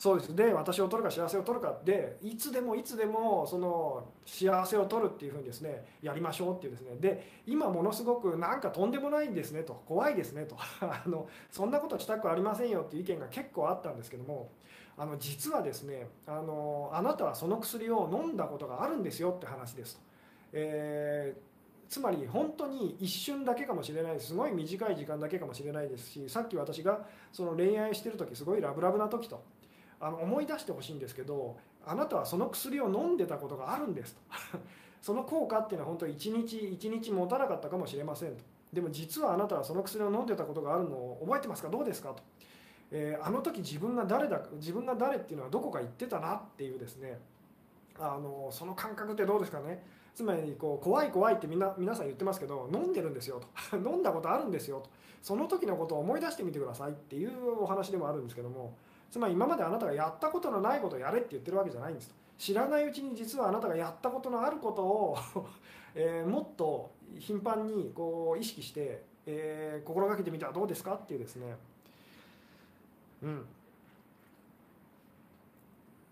そうです。で私を取るか幸せを取るか。でいつでもいつでもその幸せを取るっていうふうにですねやりましょうっていうですね。で今ものすごくなんかとんでもないんですねと。怖いですねと。[LAUGHS] あのそんなことしたくありませんよっていう意見が結構あったんですけどもあの実はですねあのあなたはその薬を飲んだことがあるんですよって話ですと。えーつまり本当に一瞬だけかもしれないすごい短い時間だけかもしれないですしさっき私がその恋愛してる時すごいラブラブな時とあの思い出してほしいんですけどあなたはその薬を飲んでたことがあるんですと。[LAUGHS] その効果っていうのは本当に1日1日持たなかったかもしれませんと。でも実はあなたはその薬を飲んでたことがあるのを覚えてますか？どうですか？と、えー、あの時自分が誰だ自分が誰っていうのはどこか言ってたなっていうですね。あのその感覚ってどうですかね？つまりこう怖い怖いってみんな皆さん言ってますけど飲んでるんですよと。[LAUGHS] 飲んだことあるんですよと。その時のことを思い出してみてくださいっていうお話でもあるんですけどもつまり今まであなたがやったことのないことをやれって言ってるわけじゃないんですと。知らないうちに実はあなたがやったことのあることを [LAUGHS] え、もっと頻繁にこう意識して、えー、心がけてみてはどうですかっていうですね。うん。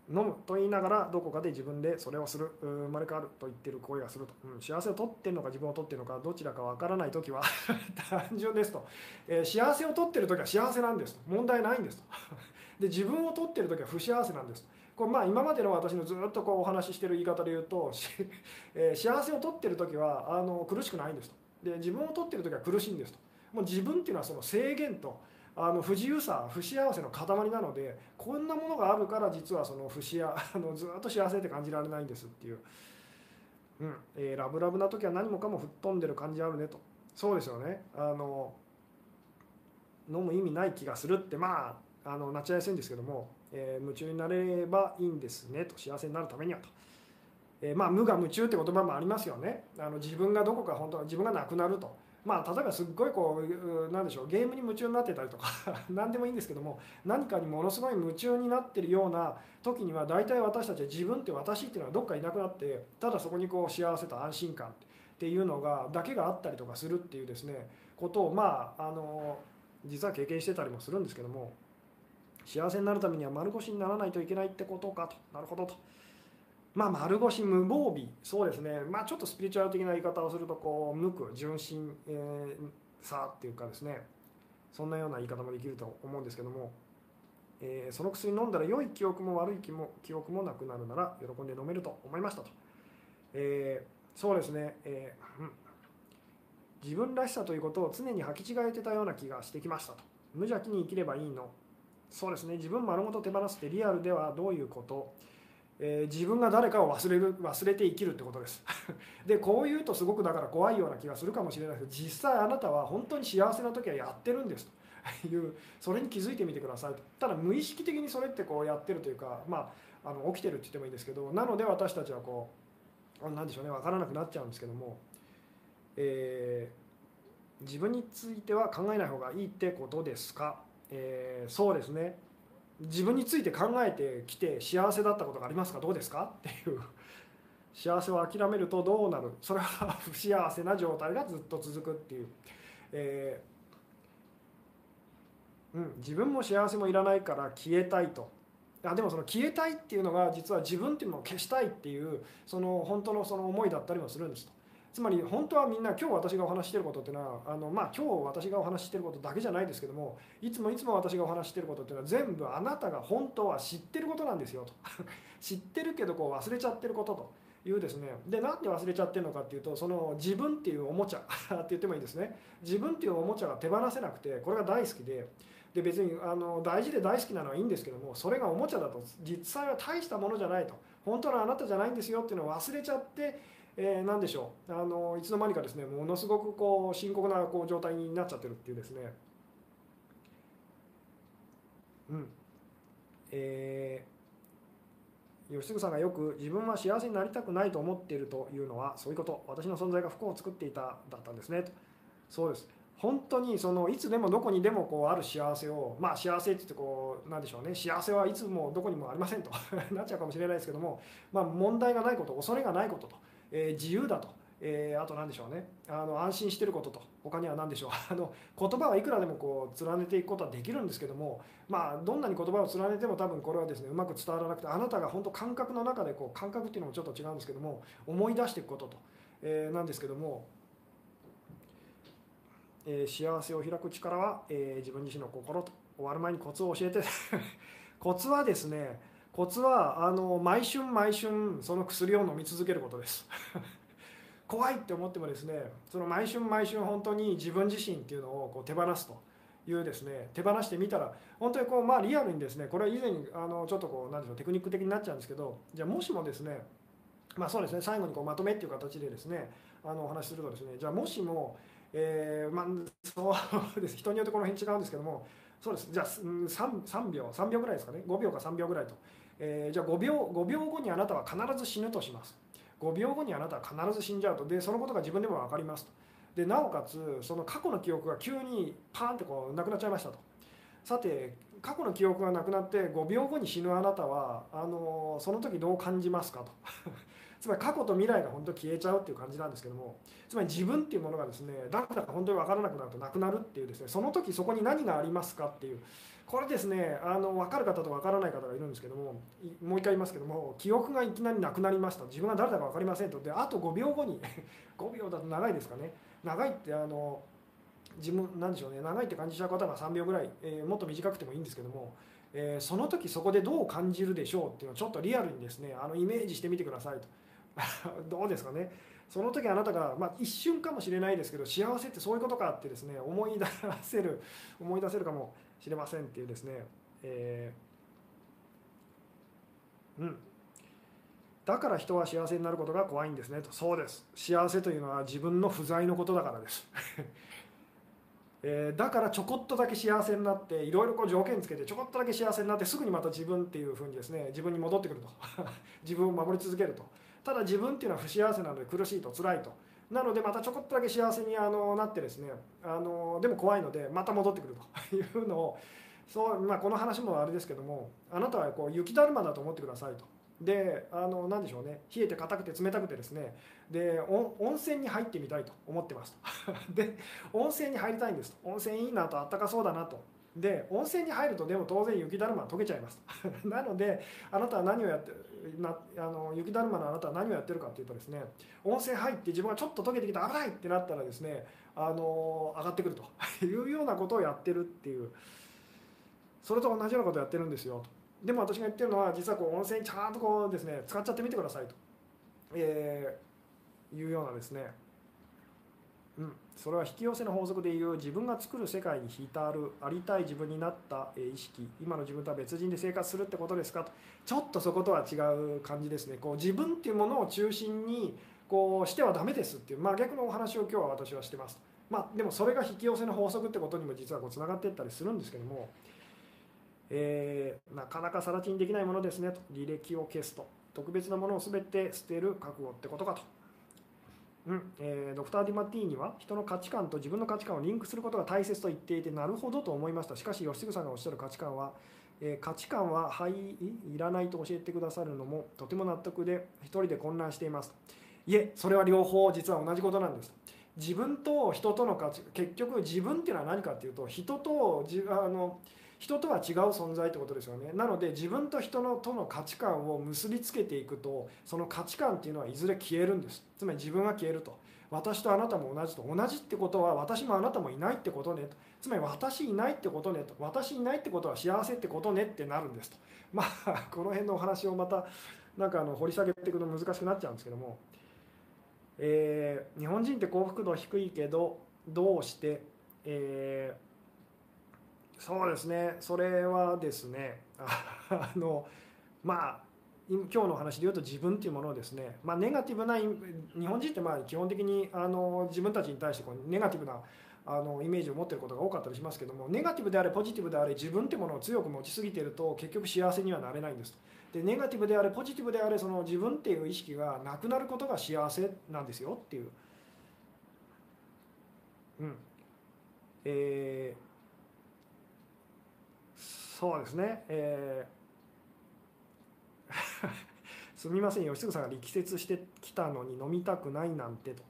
飲むと言いながらどこかで自分でそれをする。生まれ変わると言ってる声がすると、うん、幸せを取ってるのか自分を取ってるのかどちらかわからない時は [LAUGHS] 単純ですと、えー、幸せを取ってる時は幸せなんですと。問題ないんですと。[LAUGHS] で自分を取ってる時は不幸せなんですこれまあ今までの私のずっとこうお話ししてる言い方で言うと、えー、幸せを取ってる時はあの苦しくないんですと。で自分を取ってる時は苦しいんですと。もう自分っていうのはその制限とあの不自由さ不幸せの塊なのでこんなものがあるから実はその不幸 [LAUGHS] あのずっと幸せって感じられないんですっていう、うんえー、ラブラブな時は何もかも吹っ飛んでる感じあるねと。そうですよね。あの飲む意味ない気がするってまああのなっちゃいやすいんですけども、えー、夢中になればいいんですねと。幸せになるためにはと、えー、まあ無我夢中って言葉もありますよね。あの自分がどこか本当は自分がなくなると。まあ例えばすっごいこうなんでしょうゲームに夢中になってたりとか [LAUGHS] 何でもいいんですけども何かにものすごい夢中になってるような時には大体私たちは自分って私っていうのはどっかいなくなってただそこにこう幸せと安心感っていうのがだけがあったりとかするっていうですねことをまああの実は経験してたりもするんですけども幸せになるためには丸腰にならないといけないってことかと。なるほどと。まあ丸腰無防備。そうですね。まあちょっとスピリチュアル的な言い方をするとこう無垢純真、えー、さっていうかですね。そんなような言い方もできると思うんですけども、えー、その薬飲んだら良い記憶も悪い記も記憶もなくなるなら喜んで飲めると思いましたと、えー、そうですね、えー、うん、自分らしさということを常に履き違えてたような気がしてきましたと。無邪気に生きればいいの。そうですね。自分丸ごと手放すってリアルではどういうこと、えー、自分が誰かを忘れる忘れて生きるってことです。[LAUGHS] でこう言うとすごくだから怖いような気がするかもしれないけど実際あなたは本当に幸せな時はやってるんですと。[LAUGHS] いうそれに気づいてみてくださいと。ただ無意識的にそれってこうやってるというかまああの起きてるって言ってもいいんですけどなので私たちはこう何でしょうね分からなくなっちゃうんですけども、えー、自分については考えない方がいいってことですか？えー、そうですね。自分について考えてきて幸せだったことがありますか？どうですか？っていう。幸せを諦めるとどうなる？それは不幸せな状態がずっと続くっていう、えー、うん、自分も幸せもいらないから消えたいと。あでもその消えたいっていうのが実は自分っていうのを消したいっていうその本当のその思いだったりもするんですと。つまり本当はみんな今日私がお話していることっていうのはあの、まあ、今日私がお話していることだけじゃないですけどもいつもいつも私がお話していることっていうのは全部あなたが本当は知ってることなんですよと。[LAUGHS] 知ってるけどこう忘れちゃってることというですね。でなんで忘れちゃってるのかっていうとその自分っていうおもちゃって言ってもいいですね。自分っていうおもちゃが手放せなくてこれが大好きで。で別にあの大事で大好きなのはいいんですけどもそれがおもちゃだと実際は大したものじゃないと。本当のあなたじゃないんですよっていうのを忘れちゃってえー、何でしょう。あのいつの間にかですねものすごくこう深刻なこう状態になっちゃってるっていうですね、うん。えー、吉嗣さんがよく自分は幸せになりたくないと思っているというのはそういうこと。私の存在が不幸を作っていただったんですね。と。そうです。本当にそのいつでもどこにでもこうある幸せをまあ幸せって言ってこうなんでしょうね。幸せはいつもどこにもありませんと。[LAUGHS] なっちゃうかもしれないですけども、まあ、問題がないこと恐れがないことと、えー、自由だと、えー、あと何でしょうね。あの安心してることと。他には何でしょう。[LAUGHS] あの言葉はいくらでもこう連ねていくことはできるんですけどもまあどんなに言葉を連ねても多分これはですねうまく伝わらなくてあなたが本当感覚の中でこう感覚っていうのもちょっと違うんですけども思い出していくことと、えー、なんですけどもえー、幸せを開く力は、えー、自分自身の心と。終わる前にコツを教えて。[LAUGHS] コツはですねコツはあの毎春毎春その薬を飲み続けることです。[LAUGHS] 怖いって思ってもですねその毎春毎春本当に自分自身っていうのをこう手放すというですね手放してみたら本当にこうまあリアルにですねこれは以前あのちょっとこうなんでしょうテクニック的になっちゃうんですけどじゃあもしもですねまあそうですね最後にこうまとめっていう形でですねあのお話しするとですねじゃあもしもえー、まあそうです。人によってこの辺違うんですけどもそうです。じゃあ 3, 3秒3秒ぐらいですかね。5秒か3秒ぐらいと、えー、じゃあ5秒 ,5 秒後にあなたは必ず死ぬとします。5秒後にあなたは必ず死んじゃうと。でそのことが自分でも分かりますと。でなおかつその過去の記憶が急にパーンってこうなくなっちゃいましたと。さて過去の記憶がなくなって5秒後に死ぬあなたはあのその時どう感じますかと。[LAUGHS] つまり過去と未来が本当消えちゃうっていう感じなんですけども。つまり自分っていうものがですねだから本当に分からなくなるとなくなるっていうですねその時そこに何がありますかっていうこれですねあの分かる方と分からない方がいるんですけどももう一回言いますけども記憶がいきなりなくなりました。自分が誰だか分かりませんと。であと5秒後に [LAUGHS] 5秒だと長いですかね。長いってあの自分なんでしょうね。長いって感じちゃう方が3秒ぐらい、えー、もっと短くてもいいんですけども、えー、その時そこでどう感じるでしょうっていうのをちょっとリアルにですねあのイメージしてみてくださいと。[LAUGHS] どうですかね。その時あなたが、まあ、一瞬かもしれないですけど幸せってそういうことかってですね思い出せる思い出せるかもしれませんっていうですね、えー、うん。だから人は幸せになることが怖いんですねと。そうです。幸せというのは自分の不在のことだからです。[LAUGHS] えー、だからちょこっとだけ幸せになっていろいろこう条件つけてちょこっとだけ幸せになってすぐにまた自分っていうふうにですね自分に戻ってくると。[LAUGHS] 自分を守り続けると。ただ自分っていうのは不幸せなので苦しいと辛いと。なのでまたちょこっとだけ幸せにあのなってですねあのでも怖いのでまた戻ってくると。[LAUGHS] いうのをそう、まあ、この話もあれですけどもあなたはこう雪だるまだと思ってくださいと。であの何でしょうね。冷えて硬くて冷たくてですね。で温泉に入ってみたいと思ってますと。[LAUGHS] で温泉に入りたいんですと。温泉いいなとあったかそうだなと。で温泉に入るとでも当然雪だるま溶けちゃいます。[LAUGHS] なのであなたは何をやってなあの雪だるまのあなたは何をやってるかというとですね温泉入って自分がちょっと溶けてきた危ないってなったらですねあの上がってくると [LAUGHS] いうようなことをやってるっていう。それと同じようなことをやってるんですよ。とでも私が言ってるのは実はこう温泉ちゃんとこうですね使っちゃってみてくださいと、えー、いうようなですね。うん、それは引き寄せの法則でいう自分が作る世界に浸るありたい自分になった意識。今の自分とは別人で生活するってことですか？と。ちょっとそことは違う感じですね。こう自分っていうものを中心にこうしてはダメですっていう、まあ、逆のお話を今日は私はしてます、まあ、でもそれが引き寄せの法則ってことにも実はつながっていったりするんですけども、えー、なかなか更地にできないものですね。と。履歴を消すと。特別なものを全て捨てる覚悟ってことかと。うんえー、ドクター・ディマティーニは人の価値観と自分の価値観をリンクすることが大切と言っていてなるほどと思いました。しかし吉嗣さんがおっしゃる価値観は、えー、価値観ははいいらないと教えてくださるのもとても納得で一人で混乱しています。いえそれは両方実は同じことなんです。自分と人との価値結局自分っていうのは何かっていうと人とあの人とは違う存在ってことですよね。なので自分と人のとの価値観を結びつけていくとその価値観っていうのはいずれ消えるんです。つまり自分が消えると。私とあなたも同じと。同じってことは私もあなたもいないってことねと。つまり私いないってことねと。私いないってことは幸せってことねってなるんですと。まあこの辺のお話をまたなんかあの掘り下げていくの難しくなっちゃうんですけども、えー、日本人って幸福度低いけどどうして、えーそうですね。それはですね [LAUGHS] あのまあ今日の話で言うと自分っていうものをですね、まあ、ネガティブな日本人ってまあ基本的にあの自分たちに対してこうネガティブなあのイメージを持ってることが多かったりしますけどもネガティブであれポジティブであれ自分ってものを強く持ちすぎてると結局幸せにはなれないんです。でネガティブであれポジティブであれその自分っていう意識がなくなることが幸せなんですよっていう。うん。えー、そうですね、えー、[LAUGHS] すみません。吉純さんが力説してきたのに飲みたくないなんてと、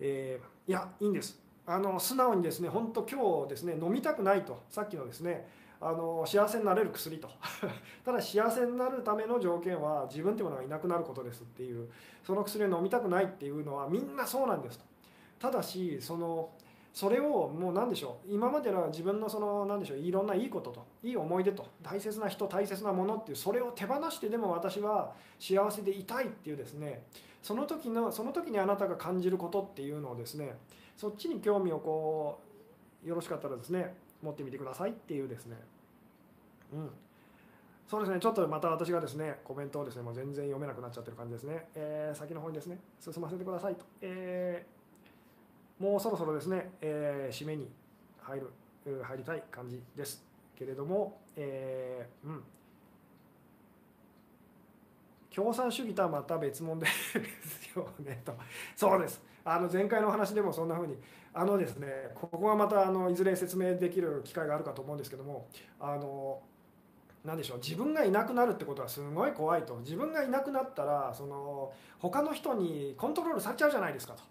えー、いやいいんです。あの素直にですね本当今日ですね飲みたくないと。さっきのですねあの幸せになれる薬と。[LAUGHS] ただ幸せになるための条件は自分っていうものがいなくなることですっていう。その薬を飲みたくないっていうのはみんなそうなんですと。ただしそのそれをもう何でしょう今までの自分のその何でしょういろんないいことといい思い出と大切な人大切なものっていうそれを手放してでも私は幸せでいたいっていうですねその時のその時にあなたが感じることっていうのをですねそっちに興味をこうよろしかったらですね持ってみてくださいっていうですね。うん。そうですね。ちょっとまた私がですねコメントをですねもう全然読めなくなっちゃってる感じですね、えー、先の方にですね進ませてくださいと、えー、もうそろそろですね、えー、締めに入る入りたい感じですけれども、えー、うん。共産主義とはまた別物ですよねと。そうです。あの前回の話でもそんなふうにあのですねここはまたあのいずれ説明できる機会があるかと思うんですけどもあの何でしょう自分がいなくなるってことはすごい怖いと。自分がいなくなったらその他の人にコントロールされちゃうじゃないですかと。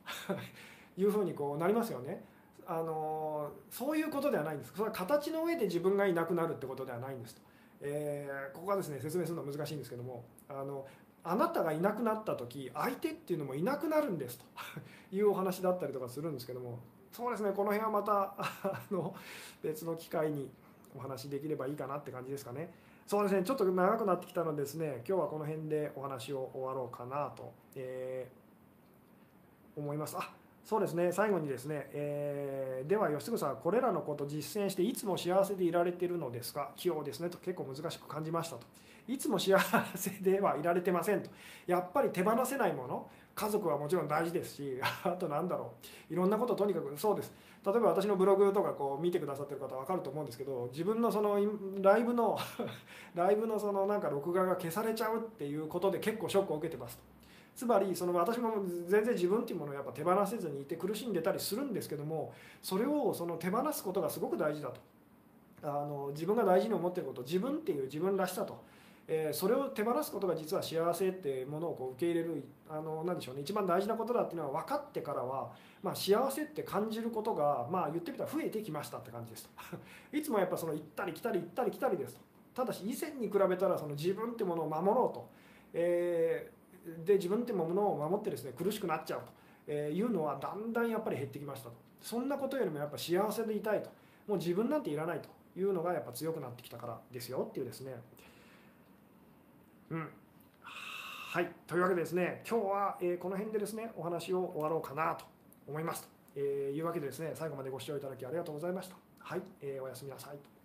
いうふうにこうなりますよね。あのそういうことではないんですそれは形の上で自分がいなくなるってことではないんですと、えー、ここはですね説明するのは難しいんですけどもあのあなたがいなくなった時相手っていうのもいなくなるんですと [LAUGHS] いうお話だったりとかするんですけどもそうですねこの辺はまたあの別の機会にお話できればいいかなって感じですかね。そうですねちょっと長くなってきたのでですね今日はこの辺でお話を終わろうかなと、えー、思います。あそうですね。最後にですね、えー、では吉純さんこれらのこと実践していつも幸せでいられているのですか？器用ですねと結構難しく感じましたと。いつも幸せではいられてませんと。やっぱり手放せないもの家族はもちろん大事ですし [LAUGHS] あとなんだろう。いろんなこととにかくそうです。例えば私のブログとかこう見てくださってる方は分かると思うんですけど自分のそのライブの [LAUGHS] ライブのそのなんか録画が消されちゃうっていうことで結構ショックを受けてますと。つまりその私も全然自分っていうものをやっぱ手放せずにいて苦しんでたりするんですけどもそれをその手放すことがすごく大事だと。あの自分が大事に思ってること自分っていう自分らしさと。えー、それを手放すことが実は幸せってものをこう受け入れるあのなんでしょうね一番大事なことだっていうのは分かってからは、まあ、幸せって感じることが、まあ、言ってみたら増えてきましたって感じです。と [LAUGHS] いつもやっぱその行ったり来たり行ったり来たりですと。ただし以前に比べたらその自分ってものを守ろうと、えー、で自分ってものを守ってですね苦しくなっちゃうと。いうのはだんだんやっぱり減ってきましたと。そんなことよりもやっぱ幸せでいたいと。もう自分なんていらないというのがやっぱ強くなってきたからですよっていうですね。うん、はい。というわけでですね今日は、え、この辺でですねお話を終わろうかなと思いますと、えー、いうわけでですね最後までご視聴いただきありがとうございました。はい、えー、おやすみなさい